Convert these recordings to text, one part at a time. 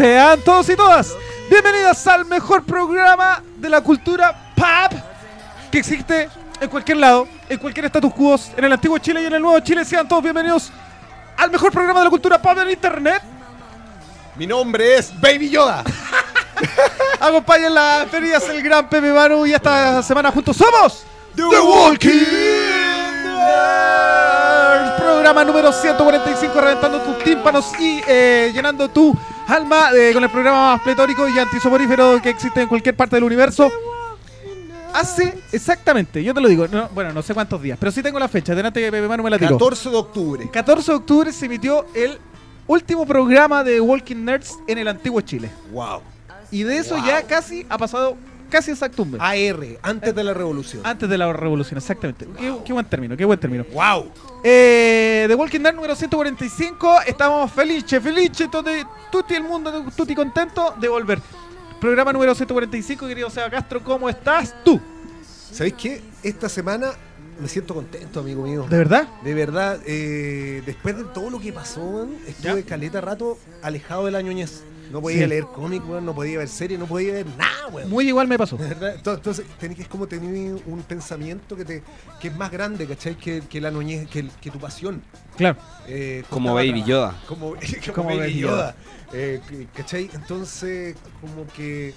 sean todos y todas bienvenidas al mejor programa de la cultura pop que existe en cualquier lado, en cualquier status quo, en el antiguo Chile y en el nuevo Chile. Sean todos bienvenidos al mejor programa de la cultura pop en internet. Mi nombre es Baby Yoda. Acompañen las ferias el gran Pepe Manu y esta semana juntos somos The Walking. Programa número 145 reventando tus tímpanos y eh, llenando tu alma eh, con el programa más pletórico y antisoporífero que existe en cualquier parte del universo. Hace exactamente, yo te lo digo, no- bueno, no sé cuántos días, pero sí tengo la fecha, delante que Pepe Manu me la tiró. 14 de octubre. 14 de octubre se emitió el último programa de Walking Nerds en el antiguo Chile. Wow. Y de eso Wow. ya casi ha pasado casi exacto un mes. AR, antes de la revolución. Antes de la revolución, exactamente. Qué, qué buen término, qué buen término. Wow. Eh, The Walking Dead número 145. Estamos felices, felices, todo, tutti el mundo, tutti contento de volver. Programa número 145, querido Seba Castro, ¿cómo estás tú? ¿Sabéis qué? Esta semana me siento contento, amigo mío. ¿De verdad? De verdad, eh, después de todo lo que pasó, estuve Ya. caleta rato alejado de la ñoñez. No podía Sí. leer cómic, weón, no podía ver series, no podía ver nada, weón. Muy igual me pasó. Verdad, entonces tenés que es como tener un pensamiento que te que es más grande, ¿cachai? Que, que la ñoñez, que, que tu pasión. Claro. Eh, Como Baby. Yoda. Como, como, Como Baby Baby Yoda. Yoda. Eh, ¿Cachai? Entonces, como que.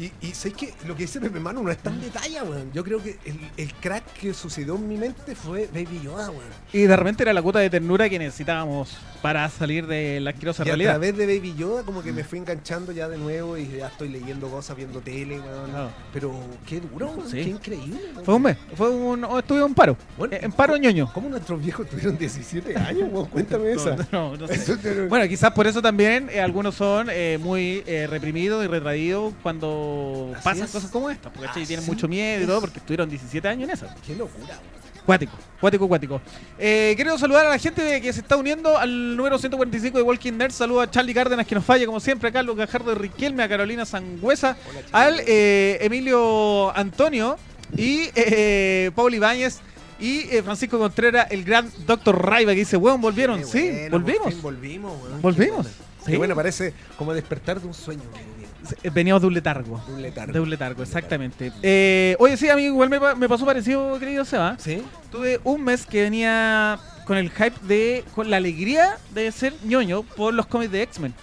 Y, y ¿sabes qué? Lo que dice Pepe Manu no es tan detalle, weón. Yo creo que el, el crack que sucedió en mi mente fue Baby Yoda, weón. Y de repente era la cuota de ternura que necesitábamos para salir de la asquerosa Y a realidad. través de Baby Yoda, como que me fui enganchando ya de nuevo y ya estoy leyendo cosas, viendo tele, weón. Claro. Pero qué duro, weón. Sí. Qué increíble. weón. Fue un mes, fue un, oh, estuve en paro. Bueno, en paro ñoño. ¿Cómo nuestros viejos tuvieron 17 años, weón? Cuéntame esa. No, no sé. Bueno, quizás por eso también eh, algunos son eh, muy eh, reprimidos y retraídos cuando Así pasan es. cosas como esta. Porque tienen mucho miedo y todo porque estuvieron 17 años en esa. Qué locura, weón. Cuático, cuático, cuático. Eh, quiero saludar a la gente de- que se está uniendo al número 145 de Walking Dead. Saludo a Charlie Cárdenas que nos falla como siempre, a Carlos Gajardo de Riquelme, a Carolina Sangüesa, al eh, Emilio Antonio y eh, Paul Ibáñez y eh, Francisco Contreras, el gran Doctor Raiva que dice, weón, volvieron. Qué sí, bueno, por volvimos. fin volvimos, weón. Volvimos. Qué bueno. Sí. Parece como despertar de un sueño. Eh, Veníamos de un letargo. De un letargo. De un letargo, exactamente. Eh, oye, sí, a mí igual me, pa- me pasó parecido, querido Seba. ¿Sí? Tuve un mes que venía con el hype de. con la alegría de ser ñoño por los cómics de X-Men.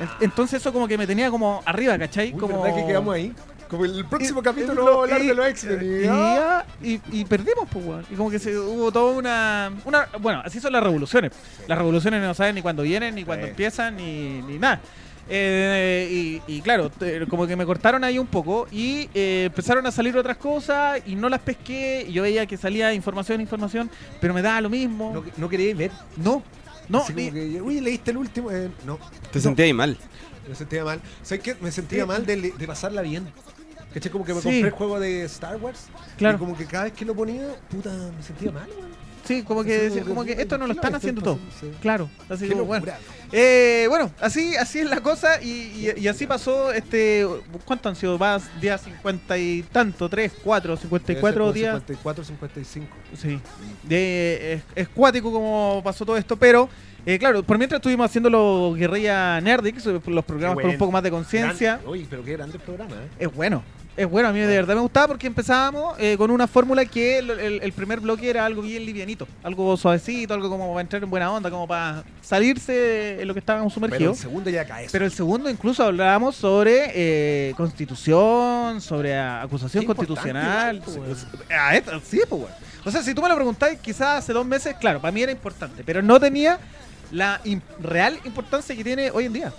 En- Entonces eso como que me tenía como arriba, ¿cachai? Uy, como... ¿Verdad que quedamos ahí? Como el próximo Y- capítulo a hablar de los X-Men. Y, y- ah. y, y perdimos, pues, weón. Y como que se, hubo toda una, una. Bueno, así son las revoluciones. Las revoluciones no saben ni cuándo vienen, ni cuándo Sí. empiezan, ni, ni nada. Eh, y, y claro, como que me cortaron ahí un poco y eh, empezaron a salir otras cosas y no las pesqué. Y yo veía que salía información, información, pero me daba lo mismo. No, no quería ver. No, no. Y- que, uy, leíste el último. Eh, no. Te No. sentí ahí mal. Me sentía mal. ¿Sabes qué? Me sentía mal de, de pasarla bien. ¿Cachai? Como que me Sí. compré el juego de Star Wars. Claro. Y como que cada vez que lo ponía, puta, me sentía mal, weón. Sí, como que, como que esto no lo ¿qué están haciendo todo. Claro, así como, bueno. Eh, bueno, así, así es la cosa y, y- y así pasó este, ¿cuánto han sido? Más días 50 y tanto, 3, 4, 54 Debe ser días. como 54, 55. Sí, de, es, es cuático como pasó todo esto, pero eh, claro, por mientras estuvimos haciendo los Guerrilla Nerdics, eh, los programas con un poco más de conciencia. Oye, pero qué grande el programa, ¿eh? Es bueno. Es bueno, a mí de verdad me gustaba porque empezábamos eh, con una fórmula que el, el- el primer bloque era algo bien livianito, algo suavecito, algo como para entrar en buena onda, como para salirse de lo que estábamos Pero sumergidos. el segundo ya cae. Pero el segundo incluso hablábamos sobre eh, constitución, sobre acusación Qué constitucional. igual, Sí, esto- sí, pues bueno. O sea, si tú me lo preguntáis, quizás hace dos meses, claro, para mí era importante, pero no tenía la real importancia que tiene hoy en día.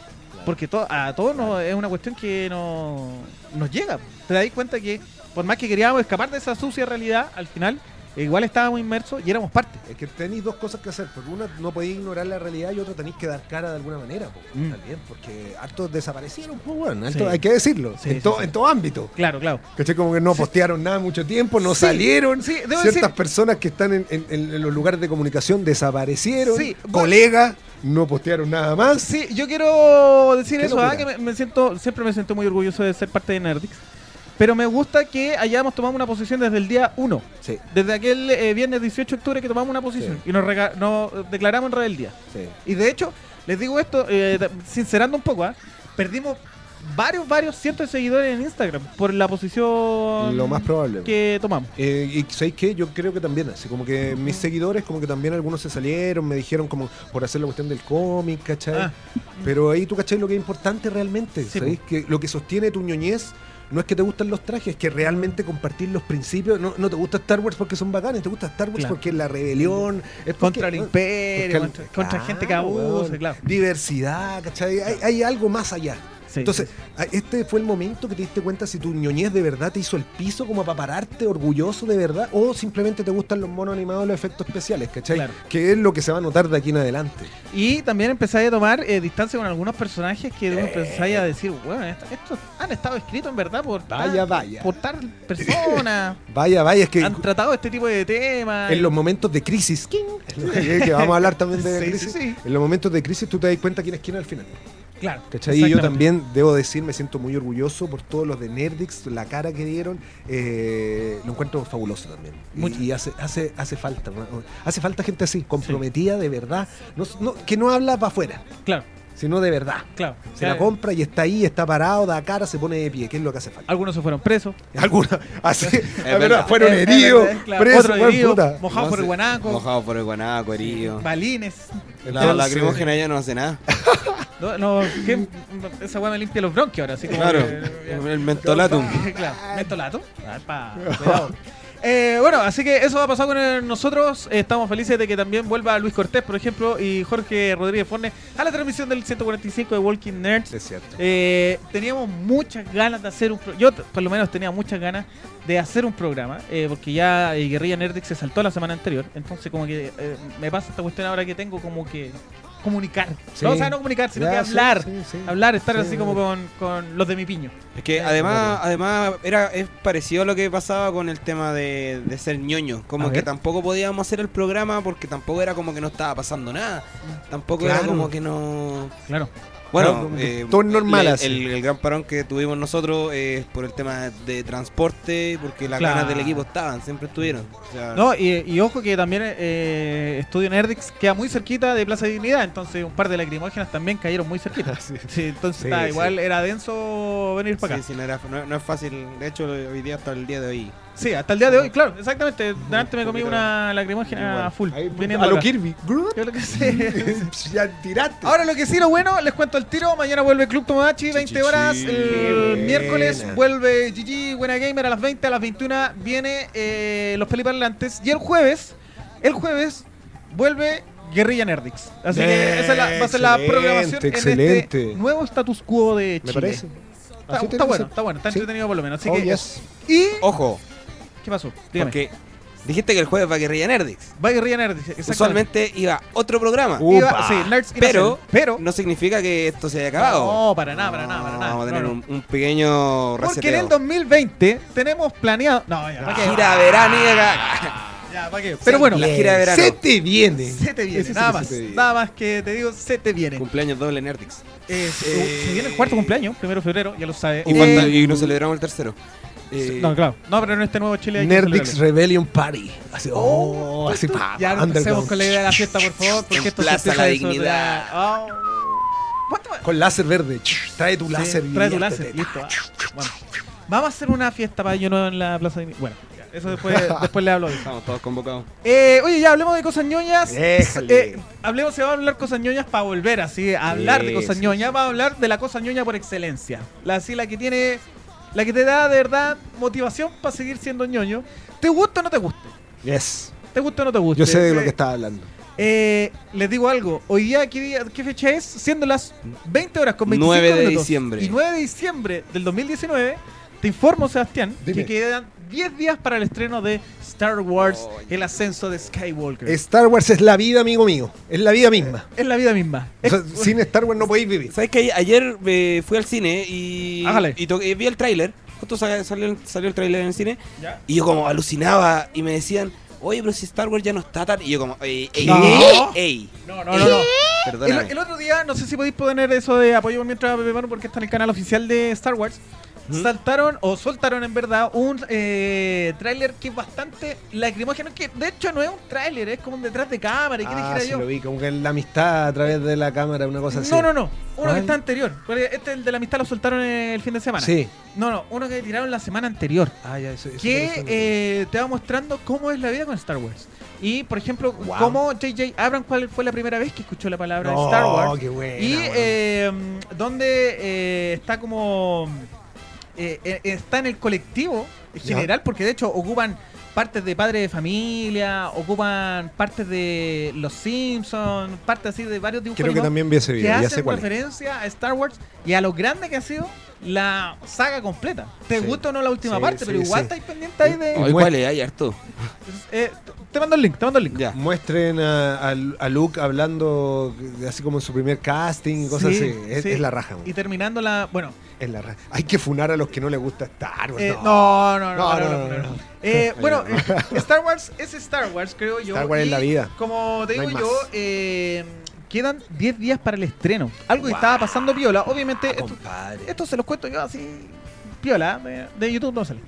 Porque to- a todos nos- es una cuestión que no, nos llega. Te das cuenta que por más que queríamos escapar de esa sucia realidad, al final igual estábamos inmersos y éramos parte. Es que tenéis dos cosas que hacer. Porque una, no podéis ignorar la realidad y otra tenéis que dar cara de alguna manera. po, Mm. También, porque hartos desaparecieron, pues bueno, Sí. hay que decirlo. Sí, en, sí, to- en todo ámbito. Claro, claro. ¿Cachai? Como que no postearon nada mucho tiempo, no salieron. debo Ciertas decir- personas que están en, en- en los lugares de comunicación desaparecieron. Colegas no postearon nada más. Sí, yo quiero decir eso. ¿ah? que me, me siento, siempre me siento muy orgulloso de ser parte de Nerdix. Pero me gusta que hayamos tomado una posición desde el día 1. Sí, Desde aquel eh, viernes 18 de octubre que tomamos una posición Sí. y nos, rega- nos declaramos en rebeldía. sí. Y de hecho, les digo esto, eh, sincerando un poco, ¿ah? perdimos varios, varios cientos de seguidores en Instagram por la posición Lo más probable. que tomamos. Eh, y ¿sabéis qué? Yo creo que también, así como que mis seguidores, como que también algunos se salieron, me dijeron como por hacer la cuestión del cómic, ¿cachai? Ah. Pero ahí tú, ¿cachai? Lo que es importante realmente, Sí, ¿sabéis? Que lo que sostiene tu ñoñez no es que te gustan los trajes, es que realmente compartir los principios. No, no te gusta Star Wars porque son bacanes, te gusta Star Wars Claro. porque la rebelión. Es porque- Contra el imperio, contra, contra gente que Claro, abusa, claro. Diversidad, ¿cachai? Hay, hay algo más allá. Sí, Entonces, sí, este fue el momento que te diste cuenta si tu ñoñez de verdad te hizo el piso como para pararte orgulloso de verdad o simplemente te gustan los monos animados, los efectos especiales, ¿cachai? Claro. Que es lo que se va a notar de aquí en adelante. Y también empecé a tomar eh, distancia con algunos personajes que Eh. empecé a decir, bueno, esto- estos han estado escritos en verdad por tal, Vaya, vaya. por tal persona, Vaya, vaya, es que han tratado este tipo de temas. en los momentos de crisis, que vamos a hablar también de Sí, crisis, en los momentos de crisis tú te das cuenta quién es quién al final. Claro, ¿Cachai? Y yo también debo decir, me siento muy orgulloso por todos los de Nerdix, la cara que dieron, eh, lo encuentro fabuloso también. Y- Mucho. Y, hace, hace, hace falta, hace falta gente así, comprometida de verdad, no, no- que no habla para afuera, Claro, sino de verdad. claro. Se la compra y está ahí, está parado, da cara, se pone de pie, que es lo que hace falta. Algunos se fueron presos. Algunos, así, es verdad. verdad, fueron heridos, eh, claro, presos, otro herido, puta. mojado por el guanaco, Mojado por el guanaco, herido. balines. La lacrimógena ya no hace nada. No, no, ¿qué? esa weá me limpia los bronquios ahora, así como Claro, que- el mentolatum. claro, mentolato. Ah, pa, cuidado. Eh, bueno, así que eso va a pasar con nosotros. Eh, estamos felices de que también vuelva Luis Cortés, por ejemplo, y Jorge Rodríguez Forne a la transmisión del 145 de Walking Nerds. Es cierto. Eh, teníamos muchas ganas de hacer un pro- yo por lo menos tenía muchas ganas de hacer un programa eh, porque ya eh, Guerrilla Nerdix se saltó la semana anterior entonces como que eh, me pasa esta cuestión ahora que tengo como que comunicar Sí. no, o sea no comunicar sino Ya, que hablar sí, sí. hablar estar Sí, así como con, con los de mi piño Es que además, además era es parecido a lo que pasaba con el tema de, de ser ñoño. Como A que ver. tampoco podíamos hacer el programa porque tampoco era como que no estaba pasando nada. Tampoco Claro. era como que no. claro Bueno, Claro, eh, todo normal el, así. el- el gran parón que tuvimos nosotros es por el tema de transporte, porque las Claro. ganas del equipo estaban, siempre estuvieron. O sea, no y, y ojo que también eh, Estudio Nerdix queda muy cerquita de Plaza Dignidad entonces un par de lacrimógenas también cayeron muy cerquita Sí. sí, entonces Sí, está, igual era denso venir para sí, acá sí, no, era- no- no es fácil. De hecho, hoy día hasta el día de hoy. Sí, hasta el día de hoy, claro, exactamente. Delante me comí una lacrimógena full. Ahí, a lo acá. Kirby. Yo lo que sé. ya tiraste. Ahora lo que sí, lo bueno, les cuento el tiro. Mañana vuelve Club Tomodachi, 20 horas. El buena. miércoles vuelve GG, Buena Gamer a las 20, a las 21 viene eh, Los Peliparlantes. Y el jueves, el jueves, vuelve Guerrilla Nerdix. Así que esa es la- va a ser la Excelente, programación en excelente. este nuevo status quo de Me Chile. parece. Está, bueno, está bueno, está Sí. entretenido por lo menos. Así Oh, que yes. ¿Y Ojo, qué pasó? Dígame. porque dijiste que el jueves va Guerrilla Nerdix. Va Guerrilla Nerdix. exactamente. Usualmente iba otro programa. Iba- sí, Nerds Pero- pero No significa que esto se haya acabado. No, para nada, para nada, para No, nada. Vamos a tener No, no. Un, un pequeño Porque en reseteo. el 2020 tenemos planeado. No, ya, ¿para qué? Gira veraniega. Ya, ¿para qué? Pero bueno, la gira de verano. Se te viene. se te viene, sí nada que más. se te viene. Nada más que te digo, se te viene. Cumpleaños doble Nerdix. Eh, se viene el cuarto cumpleaños, primero de febrero, ya lo sabes. Y, Eh, y no celebramos el tercero. Eh, No, claro. No, pero en este nuevo Chile hay que Nerdix celebrarlo. Rebellion Party. Así, oh, así pa, Ya no underground. empecemos con la idea de la fiesta, por favor, porque En esto se empieza La. Dignidad. Oh. ¿Cuánto va? Con láser verde. Ch, Trae tu Sí, láser. y trae tu diviértete. láser, listo. ah. Bueno. Vamos a hacer una fiesta para año nuevo en la Plaza de... Bueno, eso después, después le hablo. Estamos todos convocados. Eh, oye, ya hablemos de cosas ñoñas. Eh, hablemos, se va a hablar cosas ñoñas para volver así, a hablar de cosas sí, ñoñas. Vamos a hablar de la cosa ñoña por excelencia. La así, la que tiene, la que te da de verdad motivación para seguir siendo ñoño. ¿Te gusta o no te gusta? Yes. ¿Te gusta o no te gusta? Yo sé de lo que estás hablando. eh, les digo algo. Hoy día, ¿qué, día- qué fecha es? Siendo las 20 horas con 25 9 de minutos diciembre. Y 9 de diciembre del 2019, te informo, Sebastián, Dime. que quedan 10 días para el estreno de Star Wars, Oh, El ascenso de Skywalker. Star Wars es la vida, amigo mío. Es la vida misma. Es la vida misma. O sea, Es- sin Star Wars no podéis vivir. ¿Sabes que ayer eh, fui al cine y, y vi el tráiler? Justo sa- salió, el- salió el tráiler en el cine Ya. y yo como alucinaba y me decían, oye, pero si Star Wars ya no está tan... Y yo como, ey, ey, No. ey, ey, No, no, no. no. El, otro día, no sé si podéis poner eso de apoyo mientras Pepe porque está en el canal oficial de Star Wars. ¿Mm? saltaron o soltaron en verdad un eh, tráiler que es bastante lacrimógeno, que de hecho no es un tráiler, es como un detrás de cámara, ¿y qué Ah, sí yo? lo vi, como que la amistad a través de la cámara, una cosa así. No, no, no, uno ¿Cuál? que está anterior. porque Este el de la amistad lo soltaron el fin de semana. Sí. No, no, uno que tiraron la semana anterior. Ah, ya, eso, eso que eh, te va mostrando cómo es la vida con Star Wars. Y, por ejemplo, Wow. cómo J.J. Abrams cuál fue la primera vez que escuchó la palabra No, Star Wars. qué buena, y weón. eh, donde eh, está como... eh, eh, está en el colectivo en Ya. general, porque de hecho ocupan partes de Padre de Familia, ocupan partes de Los Simpsons, partes así de varios dibujos Creo que también vi ese que video, sé hacen es. referencia a Star Wars y a lo grande que ha sido la saga completa. ¿Te Sí. gusta o no la última Sí, parte? sí, pero igual sí. estáis pendiente ahí de... Cuál es, hay harto. Eh, te mando el link, te mando el link. Ya. Muestren a, a- a Luke hablando así como en su primer casting y cosas Sí, así. Es, sí. es la raja. Y terminando la... Bueno, Es la raja. Hay que funar a los que no les gusta Star Wars. eh, no. no, no, no, No, no, no, no, no, no, no. no. Eh, bueno, eh, Star Wars es Star Wars, creo yo. Star Wars es la vida. Como te digo yo, eh, quedan 10 días para el estreno. Algo que estaba pasando piola. Obviamente, esto, Compadre. esto se los cuento yo así, piola, de, de YouTube no sale.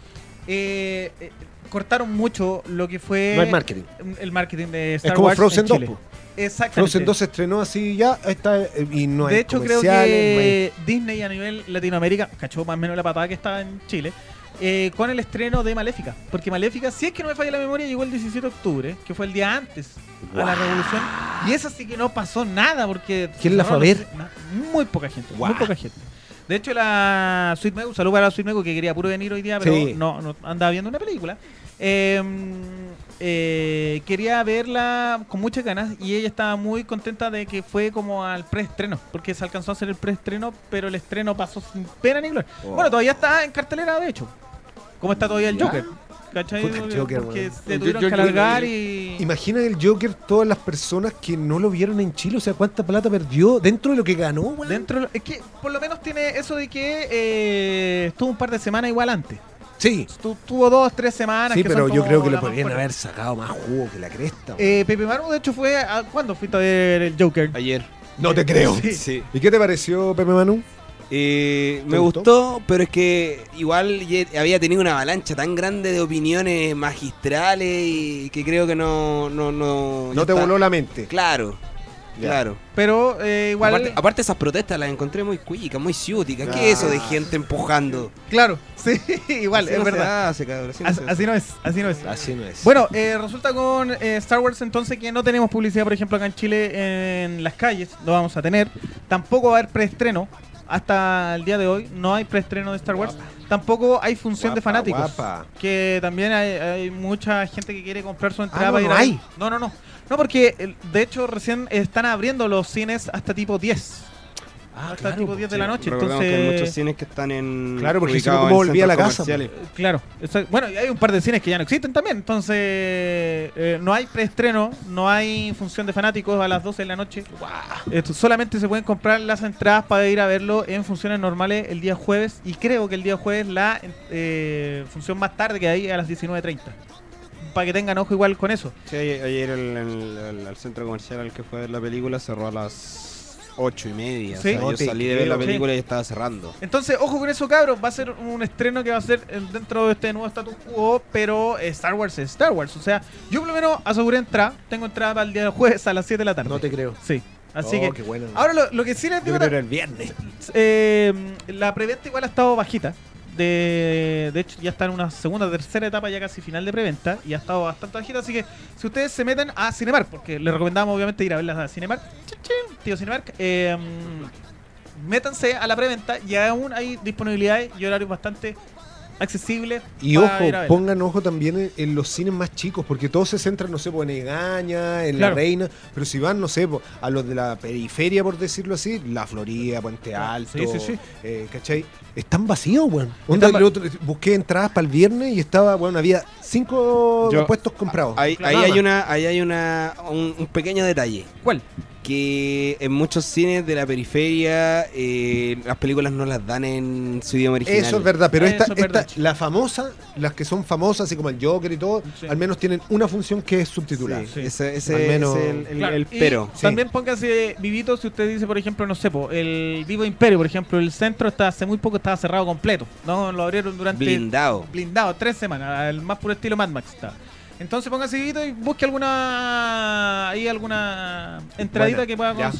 Eh, eh, cortaron mucho lo que fue No hay marketing. el marketing de Star Es como Wars Frozen en 2. Chile. po. Exactamente. Frozen 2 se estrenó así ya está, y no hay de hecho, creo que Disney a nivel Latinoamérica cachó más o menos la patada que estaba en Chile eh, con el estreno de Maléfica. Porque Maléfica, si es que no me falla la memoria, llegó el 17 de octubre, que fue el día antes a la revolución. Y esa sí que no pasó nada, porque. ¿Quién la fue a ver? Na- Muy poca gente, muy poca gente. De hecho, la Sweet Megu, salud para la Sweet Megu, que quería puro venir hoy día, pero Sí. no, no andaba viendo una película. Eh, eh, quería verla con muchas ganas y ella estaba muy contenta de que fue como al preestreno, porque se alcanzó a hacer el preestreno, pero el estreno pasó sin pena ni gloria. Oh. Bueno, todavía está en cartelera, de hecho. ¿Cómo está todavía el. Joker? ¿Cachai? Puta, el Joker, porque weón. se El tuvieron Joker, que alargar weón, y... Imagina el Joker, todas las personas que no lo vieron en Chile, o sea, cuánta plata perdió dentro de lo que ganó, weón. Dentro, es que por lo menos tiene eso de que eh, estuvo un par de semanas igual antes. Sí, Tu- tuvo dos, tres semanas. sí, que pero yo creo que le podrían haber sacado más jugo que la cresta. Eh, Pepe Manu, de hecho, fue. A, ¿Cuándo fuiste a ver el Joker? Ayer. no te creo. Sí. Sí. ¿Y qué te pareció, Pepe Manu? Eh, ¿Te me gustó? gustó? pero es que igual había tenido una avalancha tan grande de opiniones magistrales y que creo que no. No, no, No te está. voló la mente. Claro, Ya. claro. Pero eh, igual. Aparte, aparte esas protestas las encontré muy cuicas, muy ciúticas. Ah. ¿Qué es eso de gente empujando? Claro, sí, igual, Así es no se verdad. hace, cabrón, así no Así, se hace. así no es, así no es. Así no es. Bueno, eh, resulta con eh, Star Wars entonces que no tenemos publicidad, por ejemplo, acá en Chile en las calles, no vamos a tener. Tampoco va a haber preestreno. Hasta el día de hoy no hay preestreno de Star Wars. Tampoco hay función de fanáticos. guapa. Que también hay, hay mucha gente que quiere comprar su entrada Ah, no, ir no a hay. No, no, no. No, porque el- de hecho recién están abriendo los cines hasta tipo 10. Ah, hasta claro, tipo po. 10 de la noche. Recordemos que hay entonces, muchos cines que están en. Claro, porque si no, ¿cómo en volvía a la casa, comerciales. Claro, bueno, hay un par de cines que ya no existen también, entonces eh, no hay preestreno, no hay función de fanáticos a las 12 de la noche. Esto, solamente se pueden comprar las entradas para ir a verlo en funciones normales el día jueves y creo que el día jueves la eh, función más tarde que hay a las 19.30. Para que tengan ojo igual con eso. Sí, ayer, ayer el, el- el- el centro comercial al que fue la película cerró a las ocho y media. Sí. O sea, No yo salí de ver la creo. película y estaba cerrando. Entonces, ojo con eso, cabros. Va a ser un estreno que va a ser eh, dentro de este nuevo status quo, pero eh, Star Wars es Star Wars. O sea, yo por lo menos aseguré entrada. Tengo entrada para el día jueves a las 7 de la tarde. No te creo. Sí. Así Oh, que qué bueno. Ahora lo, lo que sí les Yo digo, creo que era el viernes. eh, la preventa igual ha estado bajita. De, de hecho, ya está en una segunda, tercera etapa, ya casi final de preventa. Y ha estado bastante bajita. Así que si ustedes se meten a Cinemark, porque les recomendamos obviamente ir a verlas a Cinemark, tío Cinemark, eh, métanse a la preventa y aún hay disponibilidades y horarios bastante accesibles. Y ojo, pongan ojo también en, en los cines más chicos, porque todos se centran, no sé, pues, en Egaña, en Claro. La Reina, pero si van, no sé, pues, a los de la periferia, por decirlo así, La Florida, Puente Alto, Sí, sí, sí. eh, ¿cachai? Están vacíos, weón. Onda, Están el otro- busqué entradas para el viernes y estaba, bueno, había cinco Yo- puestos comprados. Ahí, ahí hay una, ahí hay una un, un pequeño detalle. ¿Cuál? Que en muchos cines de la periferia eh, las películas no las dan en su idioma original. Eso es verdad, pero esta, es verdad. esta- la famosa, las que son famosas, así como el Joker y todo, Sí. al menos tienen una función que es subtitular. Sí, Sí. Ese, ese Al menos- es el, el- Claro, el y pero. Sí. También póngase vivito si usted dice, por ejemplo, no sé, po, el Vivo Imperio, por ejemplo, el centro está hace muy poco estaba cerrado completo. No lo abrieron durante Blindado. blindado, tres semanas, el más puro estilo Mad Max está. Entonces póngase y busque alguna ahí alguna entradita que pueda ya.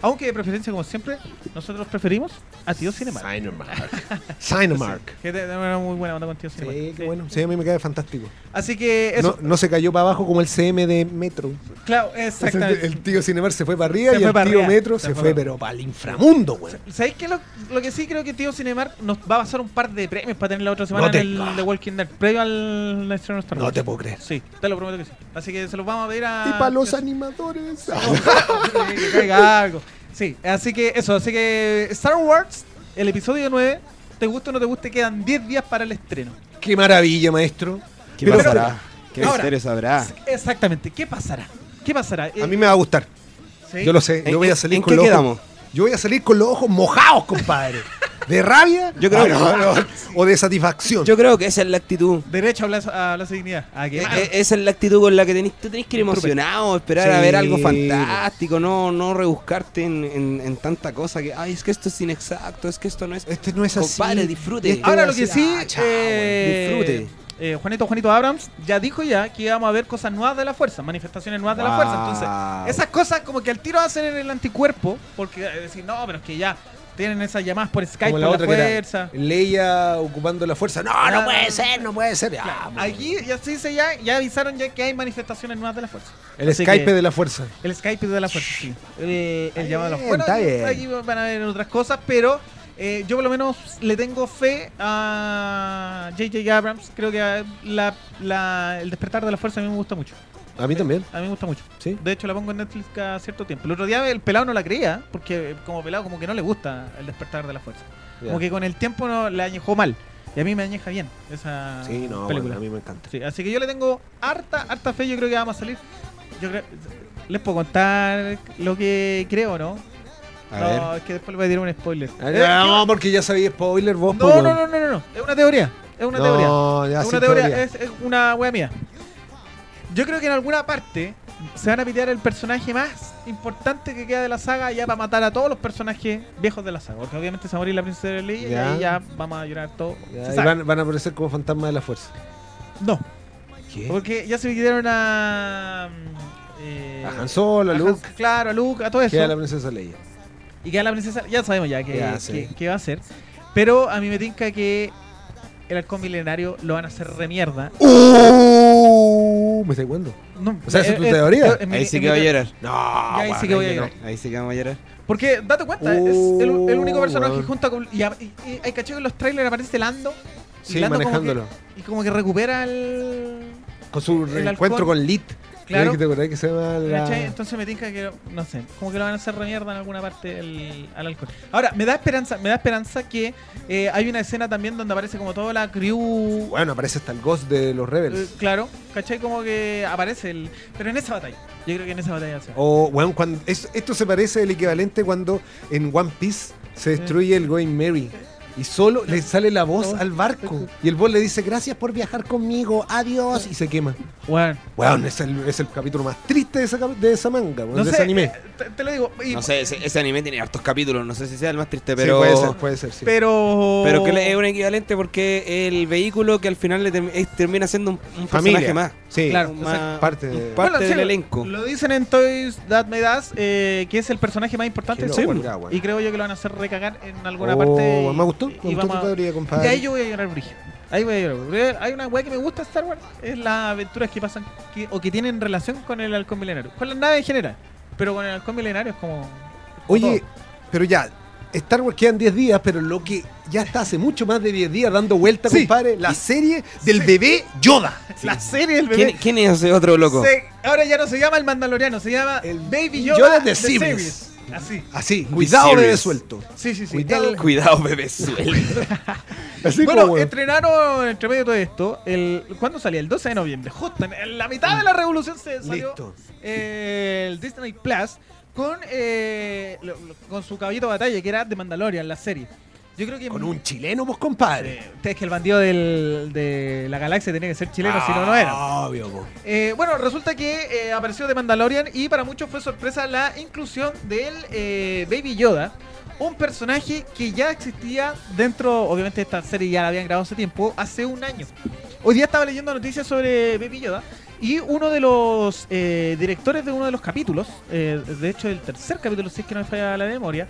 Aunque de preferencia, como siempre, nosotros preferimos a Tío Cinemark. Cinemark. Cinemark. Que te- una muy buena onda con Tío Sí, Cinemark. qué bueno. Sí, a mí me cae fantástico. Así que eso, No, no se cayó para abajo como el CM de Metro. claro, exactamente. el tío Cinemark se fue para arriba Se y fue el para tío arriba. Metro Se se, fue fue, para- pero para el inframundo, güey. ¿Sabéis qué? Lo, lo que sí creo que Tío Cinemark nos va a pasar un par de premios para tener la otra semana No te- en el The Walking Dead, previo al estreno de Star No Wars. te puedo creer. Sí, te lo prometo que sí. Así que se los vamos a pedir a... Y para los animadores. que caiga algo. Sí, así que eso, así que Star Wars, el episodio 9, te guste o no te guste, quedan 10 días para el estreno. Qué maravilla, maestro. ¿Qué Pero- pasará? ¿Qué Ahora- misterio sabrá? Exactamente, ¿qué pasará? ¿Qué pasará? A mí me va a gustar. ¿Sí? Yo lo sé. ¿En- Yo voy a salir en con qué los ojos. quedamos? Yo voy a salir con los ojos mojados, compadre. ¿De rabia? Yo creo Ah, que- no, no. O de satisfacción. Yo creo que esa es la actitud. Derecho a hablar, a hablar de dignidad. A E- quemar. e- esa es la actitud con la que tenés, tú tenés que ir emocionado, esperar Sí. a ver algo fantástico, no, no rebuscarte en, en- en tanta cosa que, ay, es que esto es inexacto, es que esto no es... Este no es así. Compadre, disfrute. Este Ahora lo que sí, Ah, chao, eh, disfrute. eh, Juanito Juanito Abrams ya dijo ya que íbamos a ver cosas nuevas de la fuerza, manifestaciones nuevas de la fuerza. Entonces, esas cosas como que al tiro hacen en el anticuerpo, porque eh, decir, no, pero es que ya tienen esas llamadas por Skype Como por la la, otra que era fuerza. Leia ocupando la fuerza. No, no puede ser, no puede ser. Ah. Aquí ya se dice ya, ya avisaron ya que hay manifestaciones nuevas de la fuerza. el Así Skype que- de la fuerza. El Skype de la fuerza, sí. Eh, el llamado de la fuerza. Aquí van a ver otras cosas, pero eh, yo por lo menos le tengo fe a J.J. Abrams. Creo que la, la- el despertar de la fuerza a mí me gusta mucho. A mí también. A mí me gusta mucho. Sí. De hecho, la pongo en Netflix cada cierto tiempo. El otro día el pelado no la creía, porque como pelado como que no le gusta el despertar de la fuerza. Como que con el tiempo no, le añejó mal. Y a mí me añeja bien esa Sí, no, película. bueno, a mí me encanta. Sí, así que yo le tengo harta, harta fe. Yo creo que vamos a salir. Yo creo, les puedo contar lo que creo, ¿no? A no, ver. es que después le voy a tirar un spoiler. Ah, No, porque ya sabía spoiler vos. no, no, no, no, no, no. Es una teoría. Es una teoría. No, ya es una teoría, teoría. Es, es una wea mía. Yo creo que en alguna parte se van a pitear el personaje más importante que queda de la saga ya para matar a todos los personajes viejos de la saga. Porque obviamente se va a morir la princesa de Leia y ahí ya vamos a llorar todo. Ya, y van, van a aparecer como fantasmas de la fuerza. No, ¿Qué? porque ya se pidieron a. mm, eh, A Han Solo, a a Luke. Han- claro, a Luke, a todo eso. Queda la princesa Leia. Y queda la princesa, ya sabemos ya sí. que- que va a ser. Pero a mí me tinca que el halcón milenario lo van a hacer remierda. ¡Uh! ¿Me estás jugando? No, O sea, ¿esa es tu eh, eh, teoría? eh, en mi- Ahí sí en que mi va a llorar. No, ahí sí que voy a llorar. Ahí sí que vamos a llorar. Porque, date cuenta, es el, el único Oh, personaje weón. junto con. Y, y- y hay caché que en los trailers aparece Lando. y Sí, Lando como manejándolo. que- y como que recupera el. Con su El reencuentro con Lit. Claro. ¿Te acordás que se llama la... ¿cachai? Entonces me tinca que, no sé, como que lo van a hacer remierda en alguna parte el- al halcón. Ahora, me da esperanza, me da esperanza que eh, hay una escena también donde aparece como toda la crew Bueno, aparece hasta el Ghost de los Eh, Rebels. claro, ¿cachai? Como que aparece el. Pero en esa batalla. Yo creo que en esa batalla se va. O, bueno, cuando, es- esto se parece al equivalente cuando en One Piece se destruye el Going Merry. Y solo le sale la voz al barco. Y el boss le dice, gracias por viajar conmigo, adiós. Y se quema. Bueno, Weón, es el, es el capítulo más triste de esa, de esa manga, no de sé, ese anime. eh, te, te lo digo. y- No sé, ese, ese anime tiene hartos capítulos, no sé si sea el más triste, Sí, pero... puede ser, puede ser, sí. Pero. Pero que es un equivalente porque el vehículo que al final le term- es- termina siendo un, un Familia. personaje más. Sí, Claro, más- parte de... parte Bueno, del sí, elenco. Lo dicen en Toys That Made Us, eh, que es el personaje más importante del weón. Y creo yo que lo van a hacer recagar en alguna Oh, parte. y- me gustó, y vamos tu a- teoría, Y compadre. ahí yo voy a llorar brillo. Ahí voy a llorar. Porque Hay una weá que me gusta de Star Wars, es las aventuras que pasan que- o que tienen relación con el halcón milenario. Con las naves en general. Pero con el halcón milenario es como. como Oye, todo. pero ya, Star Wars quedan 10 días, pero lo que ya está hace mucho más de 10 días dando vuelta, Sí. compadre, la serie del bebé Yoda. la serie del bebé. ¿Quién, quién es ese otro loco? Se- ahora ya no se llama el Mandaloriano, se llama El Baby Yoda, Yoda de The Series. Así. Así, cuidado bebé suelto. Sí, sí, sí. Cuidado. El- Cuidado, bebé suelto. Así bueno, como, estrenaron entre medio de todo esto. El, ¿Cuándo salía? El 12 de noviembre. Justo en, la mitad de la revolución se salió Listo. eh, el Disney Plus con, eh, con su caballito de batalla, que era de Mandalorian, la serie. Yo creo que... Con un chileno, pues, compadre. Eh, es que el bandido del- de la galaxia tenía que ser chileno, si no, no era. Obvio, po. Eh, bueno, resulta que eh, apareció de Mandalorian y para muchos fue sorpresa la inclusión del eh, Baby Yoda, un personaje que ya existía dentro, obviamente esta serie ya la habían grabado hace tiempo, hace un año. Hoy día estaba leyendo noticias sobre Baby Yoda y uno de los eh, directores de uno de los capítulos, eh, de hecho el tercer capítulo, si es que no me falla la memoria,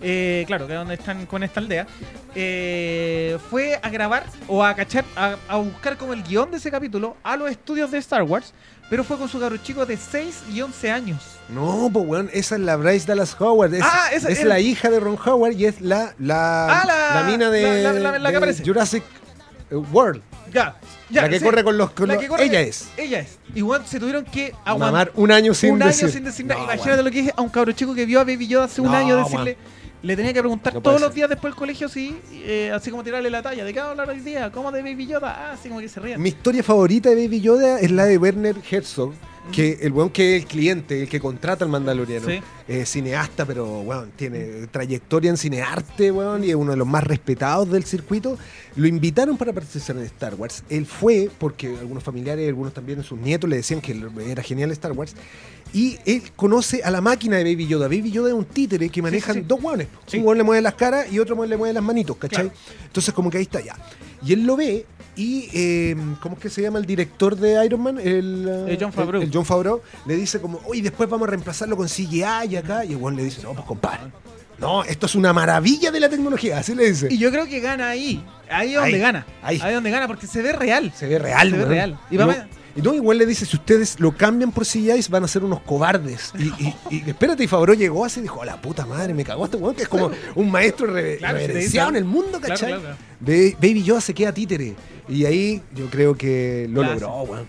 eh, claro, que es donde están con esta aldea, eh, fue a grabar o a cachar, a, a buscar como el guion de ese capítulo a los estudios de Star Wars, pero fue con su cabro chico de 6 y 11 años. No, pues, weón, esa es la Bryce Dallas Howard. Es, Ah, esa es la hija de Ron Howard y es la, la, Ah, la- mina de, la-. Jurassic World. Ya, ya. la que sí. corre con los... con La que corre- ella es. Ella es. Igual se tuvieron que aguantar un año sin un año decir. sin decir nada. No, Imagínate lo que es a un cabro chico que vio a Baby Yoda hace un No, año decirle. Le tenía que preguntar No todos los días después del colegio, sí, eh, así como tirarle la talla. ¿De qué va a hablar hoy día? ¿Cómo de Baby Yoda? Ah, así como que se ríen. Mi historia favorita de Baby Yoda es la de Werner Herzog, que el weón que es el cliente, el que contrata al mandaloriano. Sí. Eh, cineasta, pero weón, tiene trayectoria en cinearte, weón, y es uno de los más respetados del circuito. Lo invitaron para participar en Star Wars. Él fue, porque algunos familiares, algunos también sus nietos le decían que era genial Star Wars. Y él conoce a la máquina de Baby Yoda. Baby Yoda es un títere que manejan sí, sí. dos weones. Un weón le mueve las caras y otro weón le mueve las manitos, ¿cachai? Claro. Entonces como que ahí está ya. Y él lo ve y, eh, ¿cómo es que se llama el director de Iron Man? El, Eh, Jon Favreau. El, el John Favreau. Le dice como, oye, después vamos a reemplazarlo con CGI y acá. Y el weón le dice, no, pues compadre. No, esto es una maravilla de la tecnología. Así le dice. Y yo creo que gana ahí. Ahí es donde gana. ahí. Ahí es donde gana, porque se ve real. Se ve real, Se ve real. Y vamos- no, y no, igual le dice, si ustedes lo cambian por CGI van a ser unos cobardes. Y, y- y espérate, y Favreau llegó así y dijo, a la puta madre, me cagó este weón, que es como un maestro re- Claro, reverenciado en el mundo, ¿cachai? claro, claro. Ba- Baby Yoda se queda títere. Y ahí yo creo que lo logró, weón.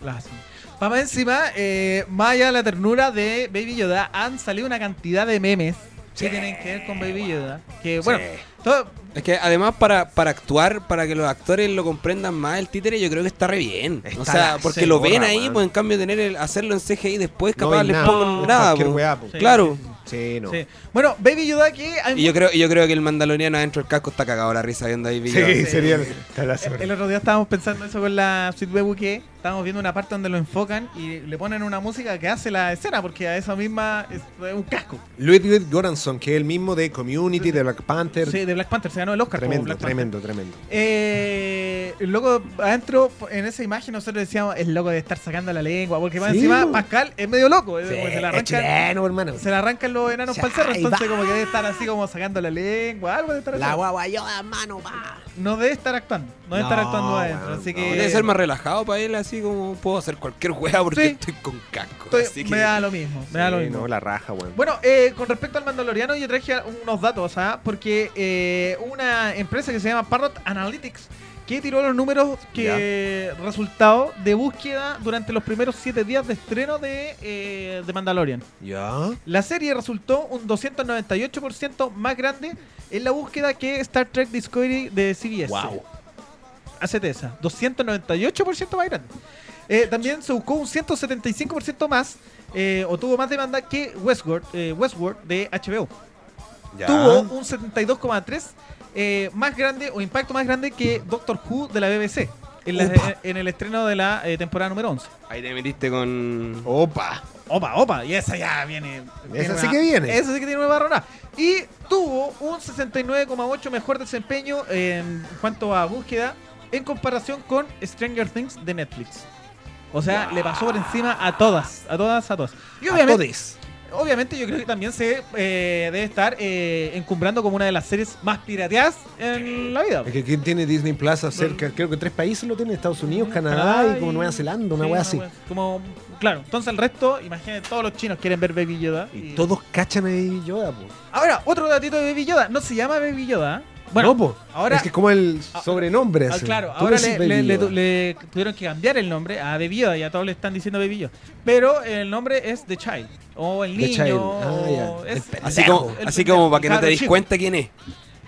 Pa' más encima, eh, más allá de la ternura de Baby Yoda, han salido una cantidad de memes que tienen que ver con Baby Yoda. Que bueno, todo, Es que además para, para actuar, para que los actores lo comprendan más, el títere yo creo que está re bien. Está o sea, porque lo ven ahí, pues en cambio tener el, hacerlo en CGI después, No capaz ven les pongan No, nada. po. weá. Sí. Claro. Sí, no. sí. Bueno, Baby Yoda que hay Y yo creo, y yo creo que el mandaloriano adentro del casco está cagado la risa viendo ahí Sí, videos. sería está la zorra. El otro día estábamos pensando eso con la Sweet Baby que estábamos viendo una parte donde lo enfocan y le ponen una música que hace la escena porque a esa misma es un casco. Ludwig Göransson, que es el mismo de Community, de Black Panther. Sí, de Black Panther se ganó el Oscar. tremendo, Black Panther. tremendo, tremendo. Eh, el loco adentro, en esa imagen nosotros decíamos el loco de estar sacando la lengua, porque más Sí, encima. Pascal es medio loco, eh, Sí, porque se le es arrancan, chileno, hermano. se le arrancan los enanos para el cerro, entonces va. como que debe estar así como sacando la lengua, algo de estar La haciendo. guagua Yoda, mano, va. No debe estar actuando, no debe estar actuando adentro, así no. que Debe ser más relajado para él, así como puedo hacer cualquier juega porque Sí. estoy con casco. estoy- así que- me da lo mismo, me da lo mismo. No, la raja, weón. Bueno, eh, con respecto al Mandaloriano, yo traje unos datos, ¿ah? porque eh, una empresa que se llama Parrot Analytics que tiró los números que resultado de búsqueda durante los primeros 7 días de estreno de, eh, de Mandalorian. Ya. La serie resultó un 298% más grande en la búsqueda que Star Trek Discovery de CBS. Wow. Hacete esa. 298% más grande. Eh, también se buscó un 175% más, eh, o tuvo más demanda que Westworld, eh, Westworld de HBO. Tuvo un 72,3 eh, más grande o impacto más grande que Doctor Who de la BBC en, la- Upa. en el estreno de la eh, temporada número 11. Ahí te metiste con. Opa. Opa, opa, y esa ya viene. Esa sí que viene. Esa sí que tiene una barrona. Y tuvo un 69,8 mejor desempeño en cuanto a búsqueda en comparación con Stranger Things de Netflix. O sea, le pasó por encima a todas, a todas, a todas. Y A obviamente, todes. Obviamente yo creo que también se eh, debe estar eh, encumbrando como una de las series más pirateadas en la vida. Es que ¿quién tiene Disney Plus cerca? Creo que tres países lo tienen, Estados Unidos, Canadá, y como Nueva Zelanda, una sí, wea así. wea- Como, claro, entonces el resto, imagínate, todos los chinos quieren ver Baby Yoda. Y todos cachan a Baby Yoda, po. Ahora, otro datito de Baby Yoda. No se llama Baby Yoda. ¿eh? Bueno, no, po. ahora- Es que es como el sobrenombre. ah, claro, ahora le, tuvieron que cambiar el nombre a Baby Yoda. Ya todos le están diciendo Baby Yoda. Pero el nombre es The Child. O el The niño. Child. Ah, El pendejo. Así como, El así pendejo, como para que no te des cuenta quién es.